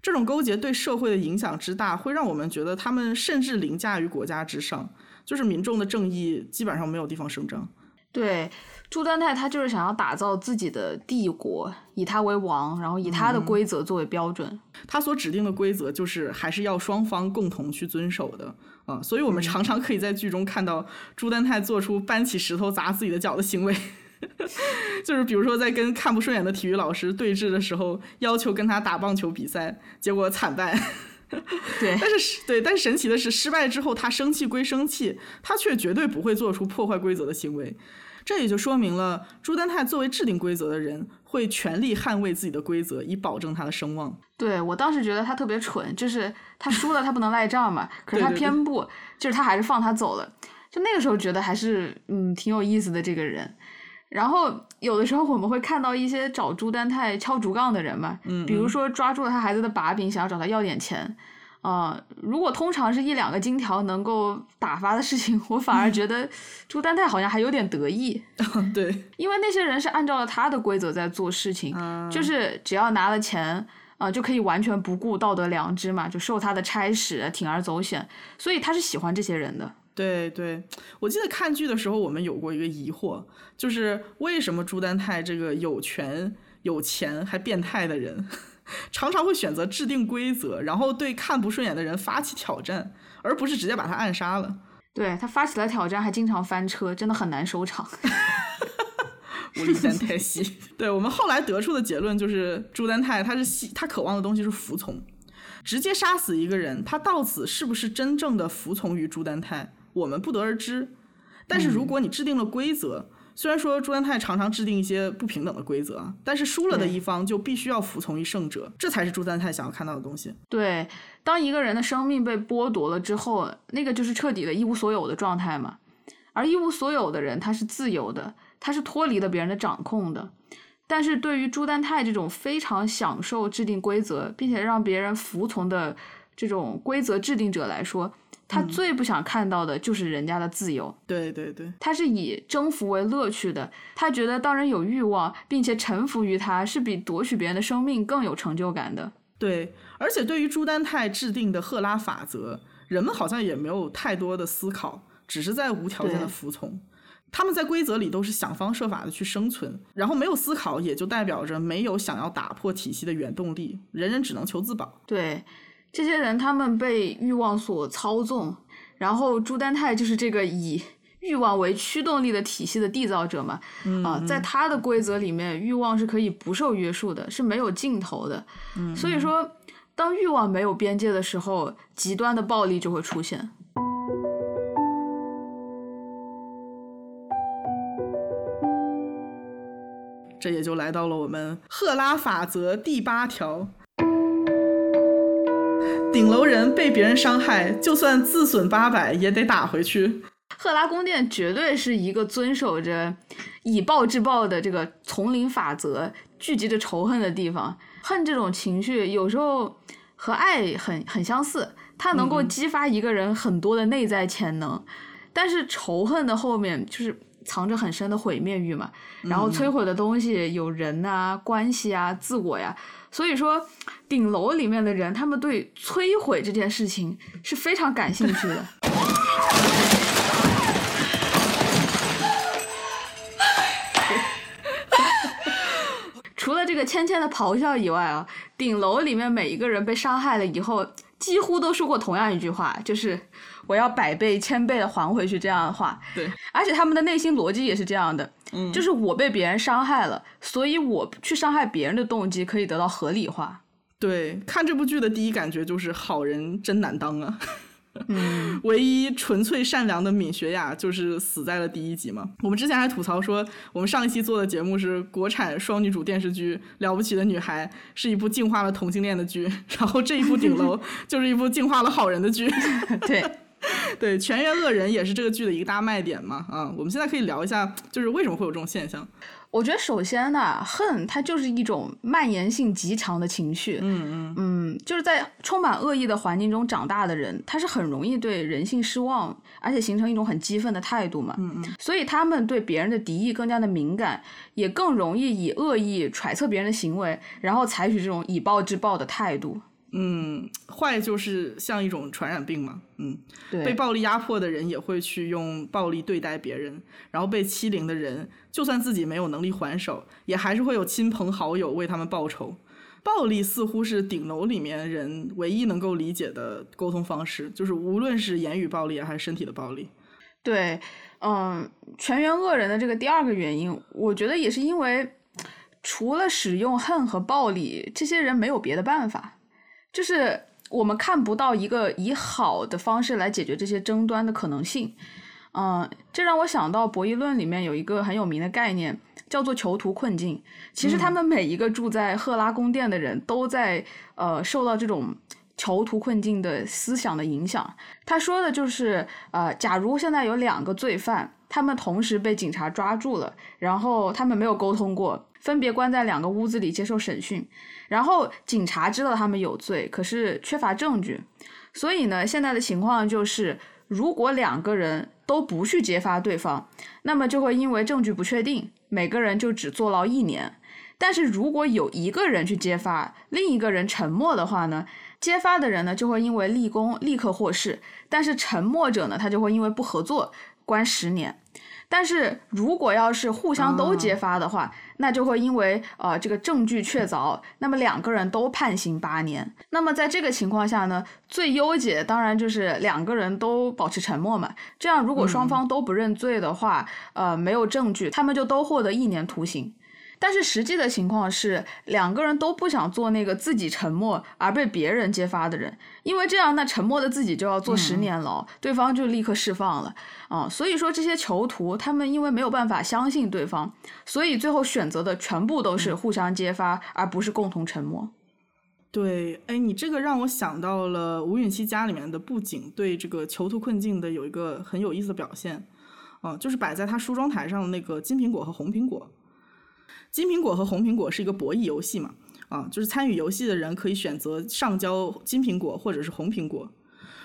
这种勾结对社会的影响之大，会让我们觉得他们甚至凌驾于国家之上，就是民众的正义基本上没有地方声张。对，朱丹泰他就是想要打造自己的帝国，以他为王，然后以他的规则作为标准。他所指定的规则就是还是要双方共同去遵守的啊、所以我们常常可以在剧中看到朱丹泰做出搬起石头砸自己的脚的行为。就是比如说，在跟看不顺眼的体育老师对峙的时候，要求跟他打棒球比赛，结果惨败。对，但是对，但是神奇的是，失败之后他生气归生气，他却绝对不会做出破坏规则的行为。这也就说明了朱丹泰作为制定规则的人，会全力捍卫自己的规则，以保证他的声望。对我当时觉得他特别蠢，就是他输了他不能赖账嘛，可是他对对对偏不，就是他还是放他走了。就那个时候觉得还是嗯挺有意思的这个人。然后有的时候我们会看到一些找朱丹泰敲竹杠的人嘛，嗯比如说抓住了他孩子的把柄，想要找他要点钱。啊、如果通常是一两个金条能够打发的事情，我反而觉得朱丹泰好像还有点得意。对，因为那些人是按照了他的规则在做事情，嗯就是只要拿了钱，啊、就可以完全不顾道德良知嘛，就受他的差使，铤而走险，所以他是喜欢这些人的。对对，我记得看剧的时候，我们有过一个疑惑，就是为什么朱丹泰这个有权、有钱还变态的人，常常会选择制定规则，然后对看不顺眼的人发起挑战，而不是直接把他暗杀了。对他发起了挑战，还经常翻车，真的很难收场。无力丹泰西。对我们后来得出的结论就是，朱丹泰他是希他渴望的东西是服从，直接杀死一个人，他到此是不是真正的服从于朱丹泰，我们不得而知。但是如果你制定了规则，虽然说朱丹泰常常制定一些不平等的规则啊，但是输了的一方就必须要服从于胜者，这才是朱丹泰想要看到的东西。对，当一个人的生命被剥夺了之后，那个就是彻底的一无所有的状态嘛。而一无所有的人，他是自由的，他是脱离了别人的掌控的。但是对于朱丹泰这种非常享受制定规则，并且让别人服从的这种规则制定者来说，他最不想看到的就是人家的自由。对对对，他是以征服为乐趣的。他觉得当人有欲望，并且臣服于他，是比夺取别人的生命更有成就感的。对，而且对于朱丹泰制定的赫拉法则，人们好像也没有太多的思考，只是在无条件的服从。他们在规则里都是想方设法的去生存，然后没有思考，也就代表着没有想要打破体系的原动力，人人只能求自保。对，这些人他们被欲望所操纵，然后朱丹泰就是这个以欲望为驱动力的体系的缔造者嘛。啊，在他的规则里面，欲望是可以不受约束的，是没有尽头的。所以说，当欲望没有边界的时候，极端的暴力就会出现。这也就来到了我们赫拉法则第八条：顶楼人被别人伤害，就算自损八百，也得打回去。赫拉宫殿绝对是一个遵守着以暴制暴的这个丛林法则、聚集着仇恨的地方。恨这种情绪有时候和爱很很相似，它能够激发一个人很多的内在潜能。但是仇恨的后面就是。藏着很深的毁灭欲嘛，然后摧毁的东西有人啊、关系啊、自我呀，所以说顶楼里面的人，他们对摧毁这件事情是非常感兴趣的。除了这个芊芊的咆哮以外啊，顶楼里面每一个人被伤害了以后，几乎都说过同样一句话，就是。我要百倍千倍的还回去，这样的话，对，而且他们的内心逻辑也是这样的，嗯，就是我被别人伤害了，所以我去伤害别人的动机可以得到合理化。对，看这部剧的第一感觉就是好人真难当啊。嗯，唯一纯粹善良的闵学雅就是死在了第一集嘛。我们之前还吐槽说，我们上一期做的节目是国产双女主电视剧《了不起的女孩》，是一部净化了同性恋的剧，然后这一部《顶楼 》就是一部净化了好人的剧。对。对，全员恶人也是这个剧的一个大卖点嘛，啊，我们现在可以聊一下，就是为什么会有这种现象。我觉得首先呢，恨它就是一种蔓延性极强的情绪，嗯嗯嗯，就是在充满恶意的环境中长大的人，他是很容易对人性失望，而且形成一种很激愤的态度嘛，嗯嗯，所以他们对别人的敌意更加的敏感，也更容易以恶意揣测别人的行为，然后采取这种以暴制暴的态度。嗯，坏就是像一种传染病嘛，嗯，对，被暴力压迫的人也会去用暴力对待别人，然后被欺凌的人，就算自己没有能力还手，也还是会有亲朋好友为他们报仇。暴力似乎是顶楼里面人唯一能够理解的沟通方式，就是无论是言语暴力还是身体的暴力。对，嗯，全员恶人的这个第二个原因，我觉得也是因为除了使用恨和暴力，这些人没有别的办法。就是我们看不到一个以好的方式来解决这些争端的可能性，嗯，这让我想到博弈论里面有一个很有名的概念，叫做囚徒困境。其实他们每一个住在赫拉宫殿的人都在呃受到这种囚徒困境的思想的影响。他说的就是，呃，假如现在有两个罪犯，他们同时被警察抓住了，然后他们没有沟通过，分别关在两个屋子里接受审讯。然后警察知道他们有罪，可是缺乏证据，所以呢，现在的情况就是，如果两个人都不去揭发对方，那么就会因为证据不确定，每个人就只坐牢一年。但是如果有一个人去揭发，另一个人沉默的话呢，揭发的人呢就会因为立功立刻获释，但是沉默者呢，他就会因为不合作关十年。但是如果要是互相都揭发的话，那就会因为呃这个证据确凿，那么两个人都判刑八年。那么在这个情况下呢，最优解当然就是两个人都保持沉默嘛。这样如果双方都不认罪的话，呃没有证据，他们就都获得一年徒刑。但是实际的情况是，两个人都不想做那个自己沉默而被别人揭发的人，因为这样，那沉默的自己就要坐十年牢，对方就立刻释放了啊。所以说，这些囚徒他们因为没有办法相信对方，所以最后选择的全部都是互相揭发，而不是共同沉默。对，哎，你这个让我想到了吴允熙家里面的布景对这个囚徒困境的有一个很有意思的表现，嗯，就是摆在他梳妆台上的那个金苹果和红苹果。金苹果和红苹果是一个博弈游戏嘛，啊，就是参与游戏的人可以选择上交金苹果或者是红苹果。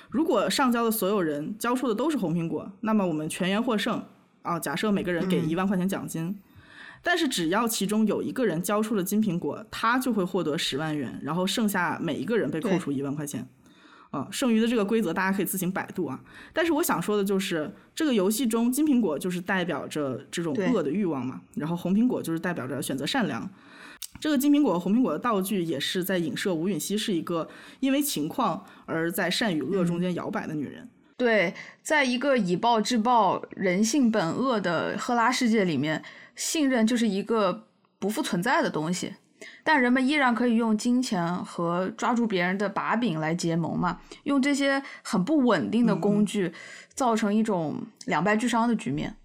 如果上交的所有人交出的都是红苹果，那么我们全员获胜啊。假设每个人给一万块钱奖金，但是只要其中有一个人交出了金苹果，他就会获得十万元，然后剩下每一个人被扣除一万块钱。啊，剩余的这个规则大家可以自行百度啊。但是我想说的就是，这个游戏中金苹果就是代表着这种恶的欲望嘛，然后红苹果就是代表着选择善良。这个金苹果和红苹果的道具也是在影射吴允熙是一个因为情况而在善与恶中间摇摆的女人。对，在一个以暴制暴、人性本恶的赫拉世界里面，信任就是一个不复存在的东西。但人们依然可以用金钱和抓住别人的把柄来结盟嘛，用这些很不稳定的工具，造成一种两败俱伤的局面。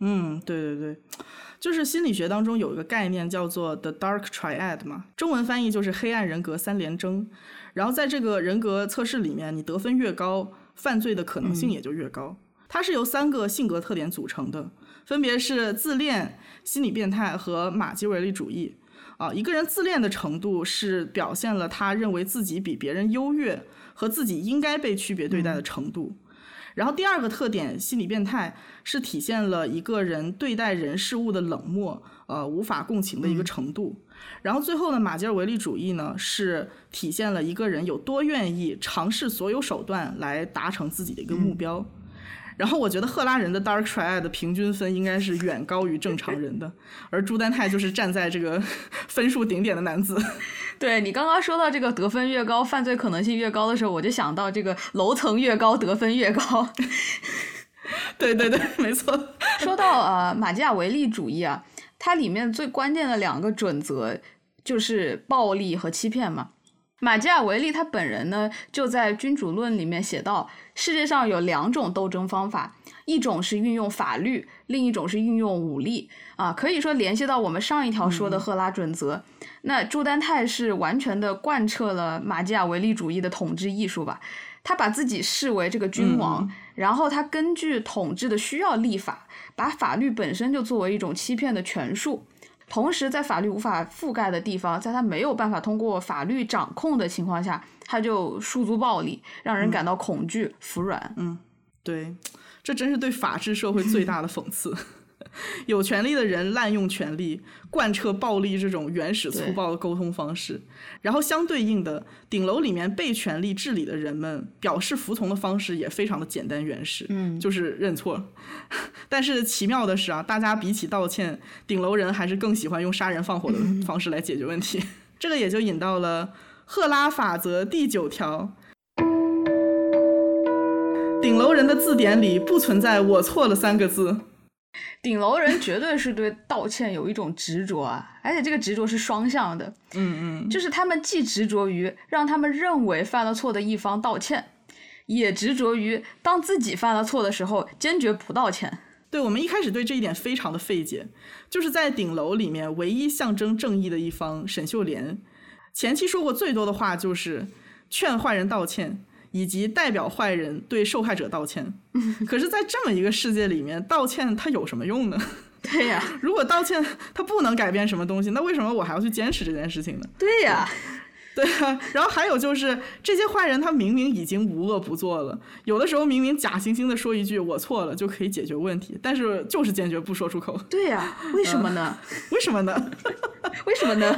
嗯，对对对。就是心理学当中有一个概念叫做 the dark triad 嘛，中文翻译就是黑暗人格三连征。然后在这个人格测试里面，你得分越高，犯罪的可能性也就越高。它是由三个性格特点组成的，分别是自恋、心理变态和马基维利主义。啊，一个人自恋的程度是表现了他认为自己比别人优越和自己应该被区别对待的程度。然后第二个特点，心理变态是体现了一个人对待人事物的冷漠，呃，无法共情的一个程度。然后最后呢，马基尔维利主义呢，是体现了一个人有多愿意尝试所有手段来达成自己的一个目标。然后我觉得赫拉人的 Dark Triad 的平均分应该是远高于正常人的，而朱丹泰就是站在这个分数顶点的男子。对你刚刚说到这个得分越高，犯罪可能性越高的时候，我就想到这个楼层越高，得分越高。对对对，没错。说到呃马基雅维利主义啊，它里面最关键的两个准则就是暴力和欺骗嘛。马基雅维利他本人呢，就在《君主论》里面写到，世界上有两种斗争方法，一种是运用法律，另一种是运用武力。啊，可以说联系到我们上一条说的赫拉准则。那朱丹泰是完全的贯彻了马基雅维利主义的统治艺术吧？他把自己视为这个君王，然后他根据统治的需要立法，把法律本身就作为一种欺骗的权术。同时，在法律无法覆盖的地方，在他没有办法通过法律掌控的情况下，他就诉诸暴力，让人感到恐惧、服软。嗯，对，这真是对法治社会最大的讽刺。有权利的人滥用权力，贯彻暴力这种原始粗暴的沟通方式。然后相对应的，顶楼里面被权力治理的人们表示服从的方式也非常的简单原始，嗯，就是认错。但是奇妙的是啊，大家比起道歉，顶楼人还是更喜欢用杀人放火的方式来解决问题。这个也就引到了赫拉法则第九条：顶楼人的字典里不存在“我错了”三个字。顶楼人绝对是对道歉有一种执着啊，而且这个执着是双向的。嗯嗯，就是他们既执着于让他们认为犯了错的一方道歉，也执着于当自己犯了错的时候坚决不道歉。对我们一开始对这一点非常的费解，就是在顶楼里面唯一象征正义的一方沈秀莲，前期说过最多的话就是劝坏人道歉。以及代表坏人对受害者道歉，可是，在这么一个世界里面，道歉它有什么用呢？对呀，如果道歉它不能改变什么东西，那为什么我还要去坚持这件事情呢？对呀，对呀。然后还有就是，这些坏人他明明已经无恶不作了，有的时候明明假惺惺的说一句“我错了”就可以解决问题，但是就是坚决不说出口。对呀，为什么呢？为什么呢？为什么呢？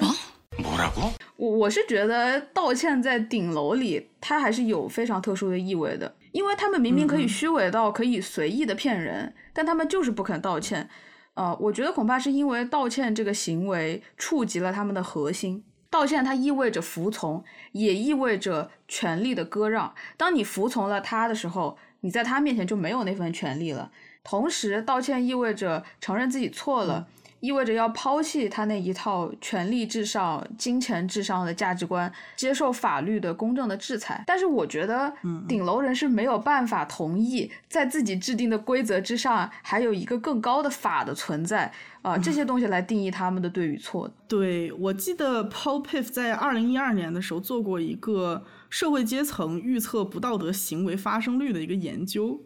我我是觉得道歉在顶楼里，它还是有非常特殊的意味的，因为他们明明可以虚伪到可以随意的骗人，但他们就是不肯道歉。呃，我觉得恐怕是因为道歉这个行为触及了他们的核心。道歉它意味着服从，也意味着权力的割让。当你服从了他的时候，你在他面前就没有那份权利了。同时，道歉意味着承认自己错了。意味着要抛弃他那一套权力至上、金钱至上的价值观，接受法律的公正的制裁。但是我觉得，顶楼人是没有办法同意在自己制定的规则之上还有一个更高的法的存在啊，这些东西来定义他们的对与错。对我记得 Paul Piff 在二零一二年的时候做过一个社会阶层预测不道德行为发生率的一个研究，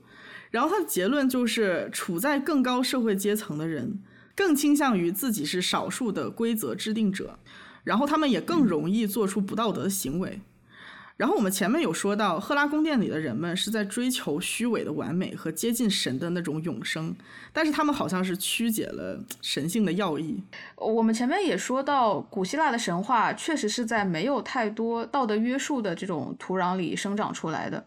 然后他的结论就是，处在更高社会阶层的人。更倾向于自己是少数的规则制定者，然后他们也更容易做出不道德的行为。然后我们前面有说到，赫拉宫殿里的人们是在追求虚伪的完美和接近神的那种永生，但是他们好像是曲解了神性的要义。我们前面也说到，古希腊的神话确实是在没有太多道德约束的这种土壤里生长出来的，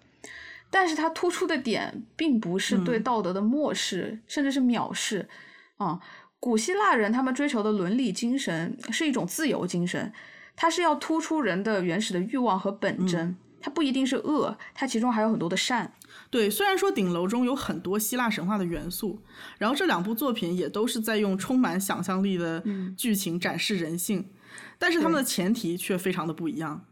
但是它突出的点并不是对道德的漠视，甚至是藐视。啊，古希腊人他们追求的伦理精神是一种自由精神。它是要突出人的原始的欲望和本真，它不一定是恶，它其中还有很多的善。对，虽然说顶楼中有很多希腊神话的元素，然后这两部作品也都是在用充满想象力的剧情展示人性，但是他们的前提却非常的不一样。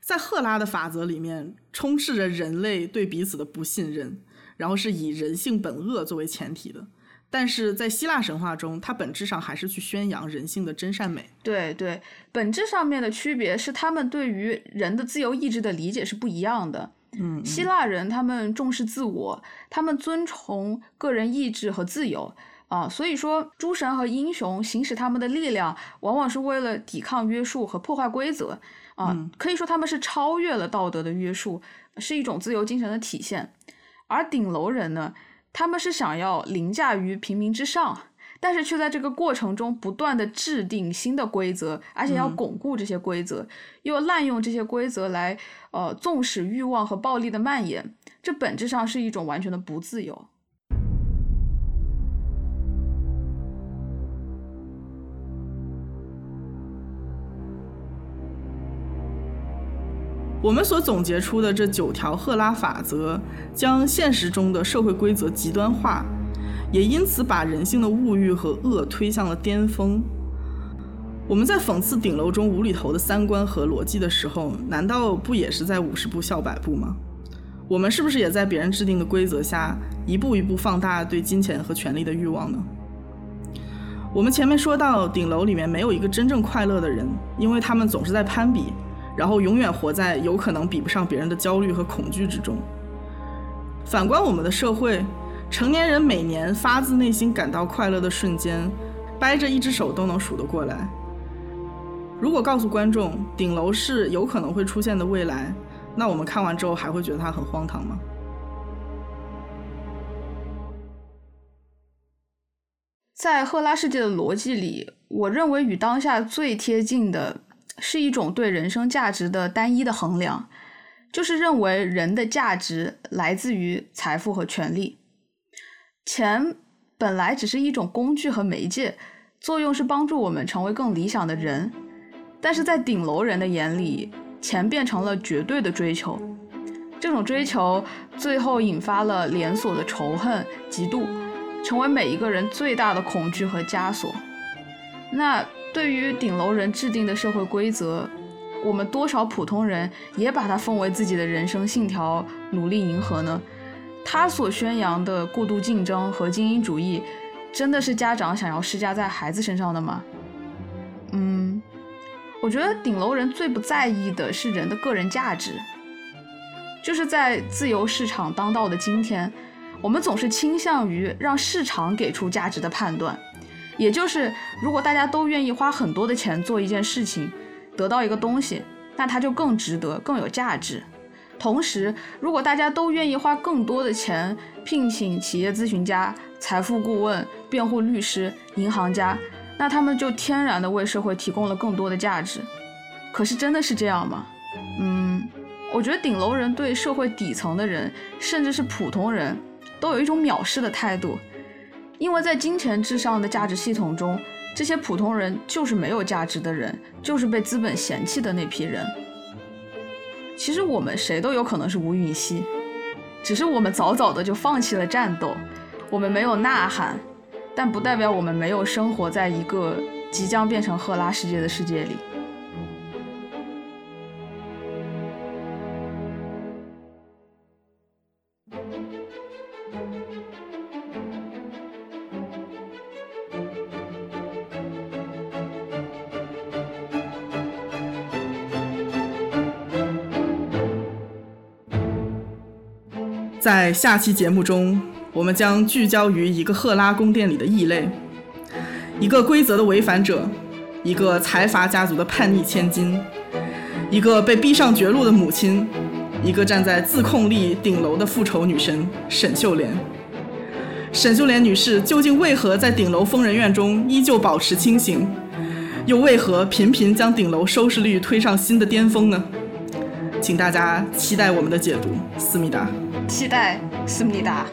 在赫拉的法则里面，充斥着人类对彼此的不信任，然后是以人性本恶作为前提的。但是在希腊神话中，它本质上还是去宣扬人性的真善美。对对，本质上面的区别是他们对于人的自由意志的理解是不一样的。嗯，希腊人他们重视自我，他们尊崇个人意志和自由啊，所以说诸神和英雄行使他们的力量，往往是为了抵抗约束和破坏规则啊。可以说他们是超越了道德的约束，是一种自由精神的体现。而顶楼人呢？他们是想要凌驾于平民之上，但是却在这个过程中不断的制定新的规则，而且要巩固这些规则，又滥用这些规则来呃纵使欲望和暴力的蔓延，这本质上是一种完全的不自由。我们所总结出的这九条赫拉法则，将现实中的社会规则极端化，也因此把人性的物欲和恶推向了巅峰。我们在讽刺顶楼中无厘头的三观和逻辑的时候，难道不也是在五十步笑百步吗？我们是不是也在别人制定的规则下，一步一步放大对金钱和权力的欲望呢？我们前面说到，顶楼里面没有一个真正快乐的人，因为他们总是在攀比。然后永远活在有可能比不上别人的焦虑和恐惧之中。反观我们的社会，成年人每年发自内心感到快乐的瞬间，掰着一只手都能数得过来。如果告诉观众顶楼是有可能会出现的未来，那我们看完之后还会觉得它很荒唐吗？在赫拉世界的逻辑里，我认为与当下最贴近的。是一种对人生价值的单一的衡量，就是认为人的价值来自于财富和权力。钱本来只是一种工具和媒介，作用是帮助我们成为更理想的人。但是在顶楼人的眼里，钱变成了绝对的追求，这种追求最后引发了连锁的仇恨、嫉妒，成为每一个人最大的恐惧和枷锁。那。对于顶楼人制定的社会规则，我们多少普通人也把它奉为自己的人生信条，努力迎合呢？他所宣扬的过度竞争和精英主义，真的是家长想要施加在孩子身上的吗？嗯，我觉得顶楼人最不在意的是人的个人价值，就是在自由市场当道的今天，我们总是倾向于让市场给出价值的判断。也就是，如果大家都愿意花很多的钱做一件事情，得到一个东西，那它就更值得、更有价值。同时，如果大家都愿意花更多的钱聘请企业咨询家、财富顾问、辩护律师、银行家，那他们就天然的为社会提供了更多的价值。可是，真的是这样吗？嗯，我觉得顶楼人对社会底层的人，甚至是普通人，都有一种藐视的态度。因为在金钱至上的价值系统中，这些普通人就是没有价值的人，就是被资本嫌弃的那批人。其实我们谁都有可能是吴允熙，只是我们早早的就放弃了战斗，我们没有呐喊，但不代表我们没有生活在一个即将变成赫拉世界的世界里。在下期节目中，我们将聚焦于一个赫拉宫殿里的异类，一个规则的违反者，一个财阀家族的叛逆千金，一个被逼上绝路的母亲，一个站在自控力顶楼的复仇女神沈秀莲。沈秀莲女士究竟为何在顶楼疯人院中依旧保持清醒，又为何频频将顶楼收视率推上新的巅峰呢？请大家期待我们的解读，思密达。期待思密达。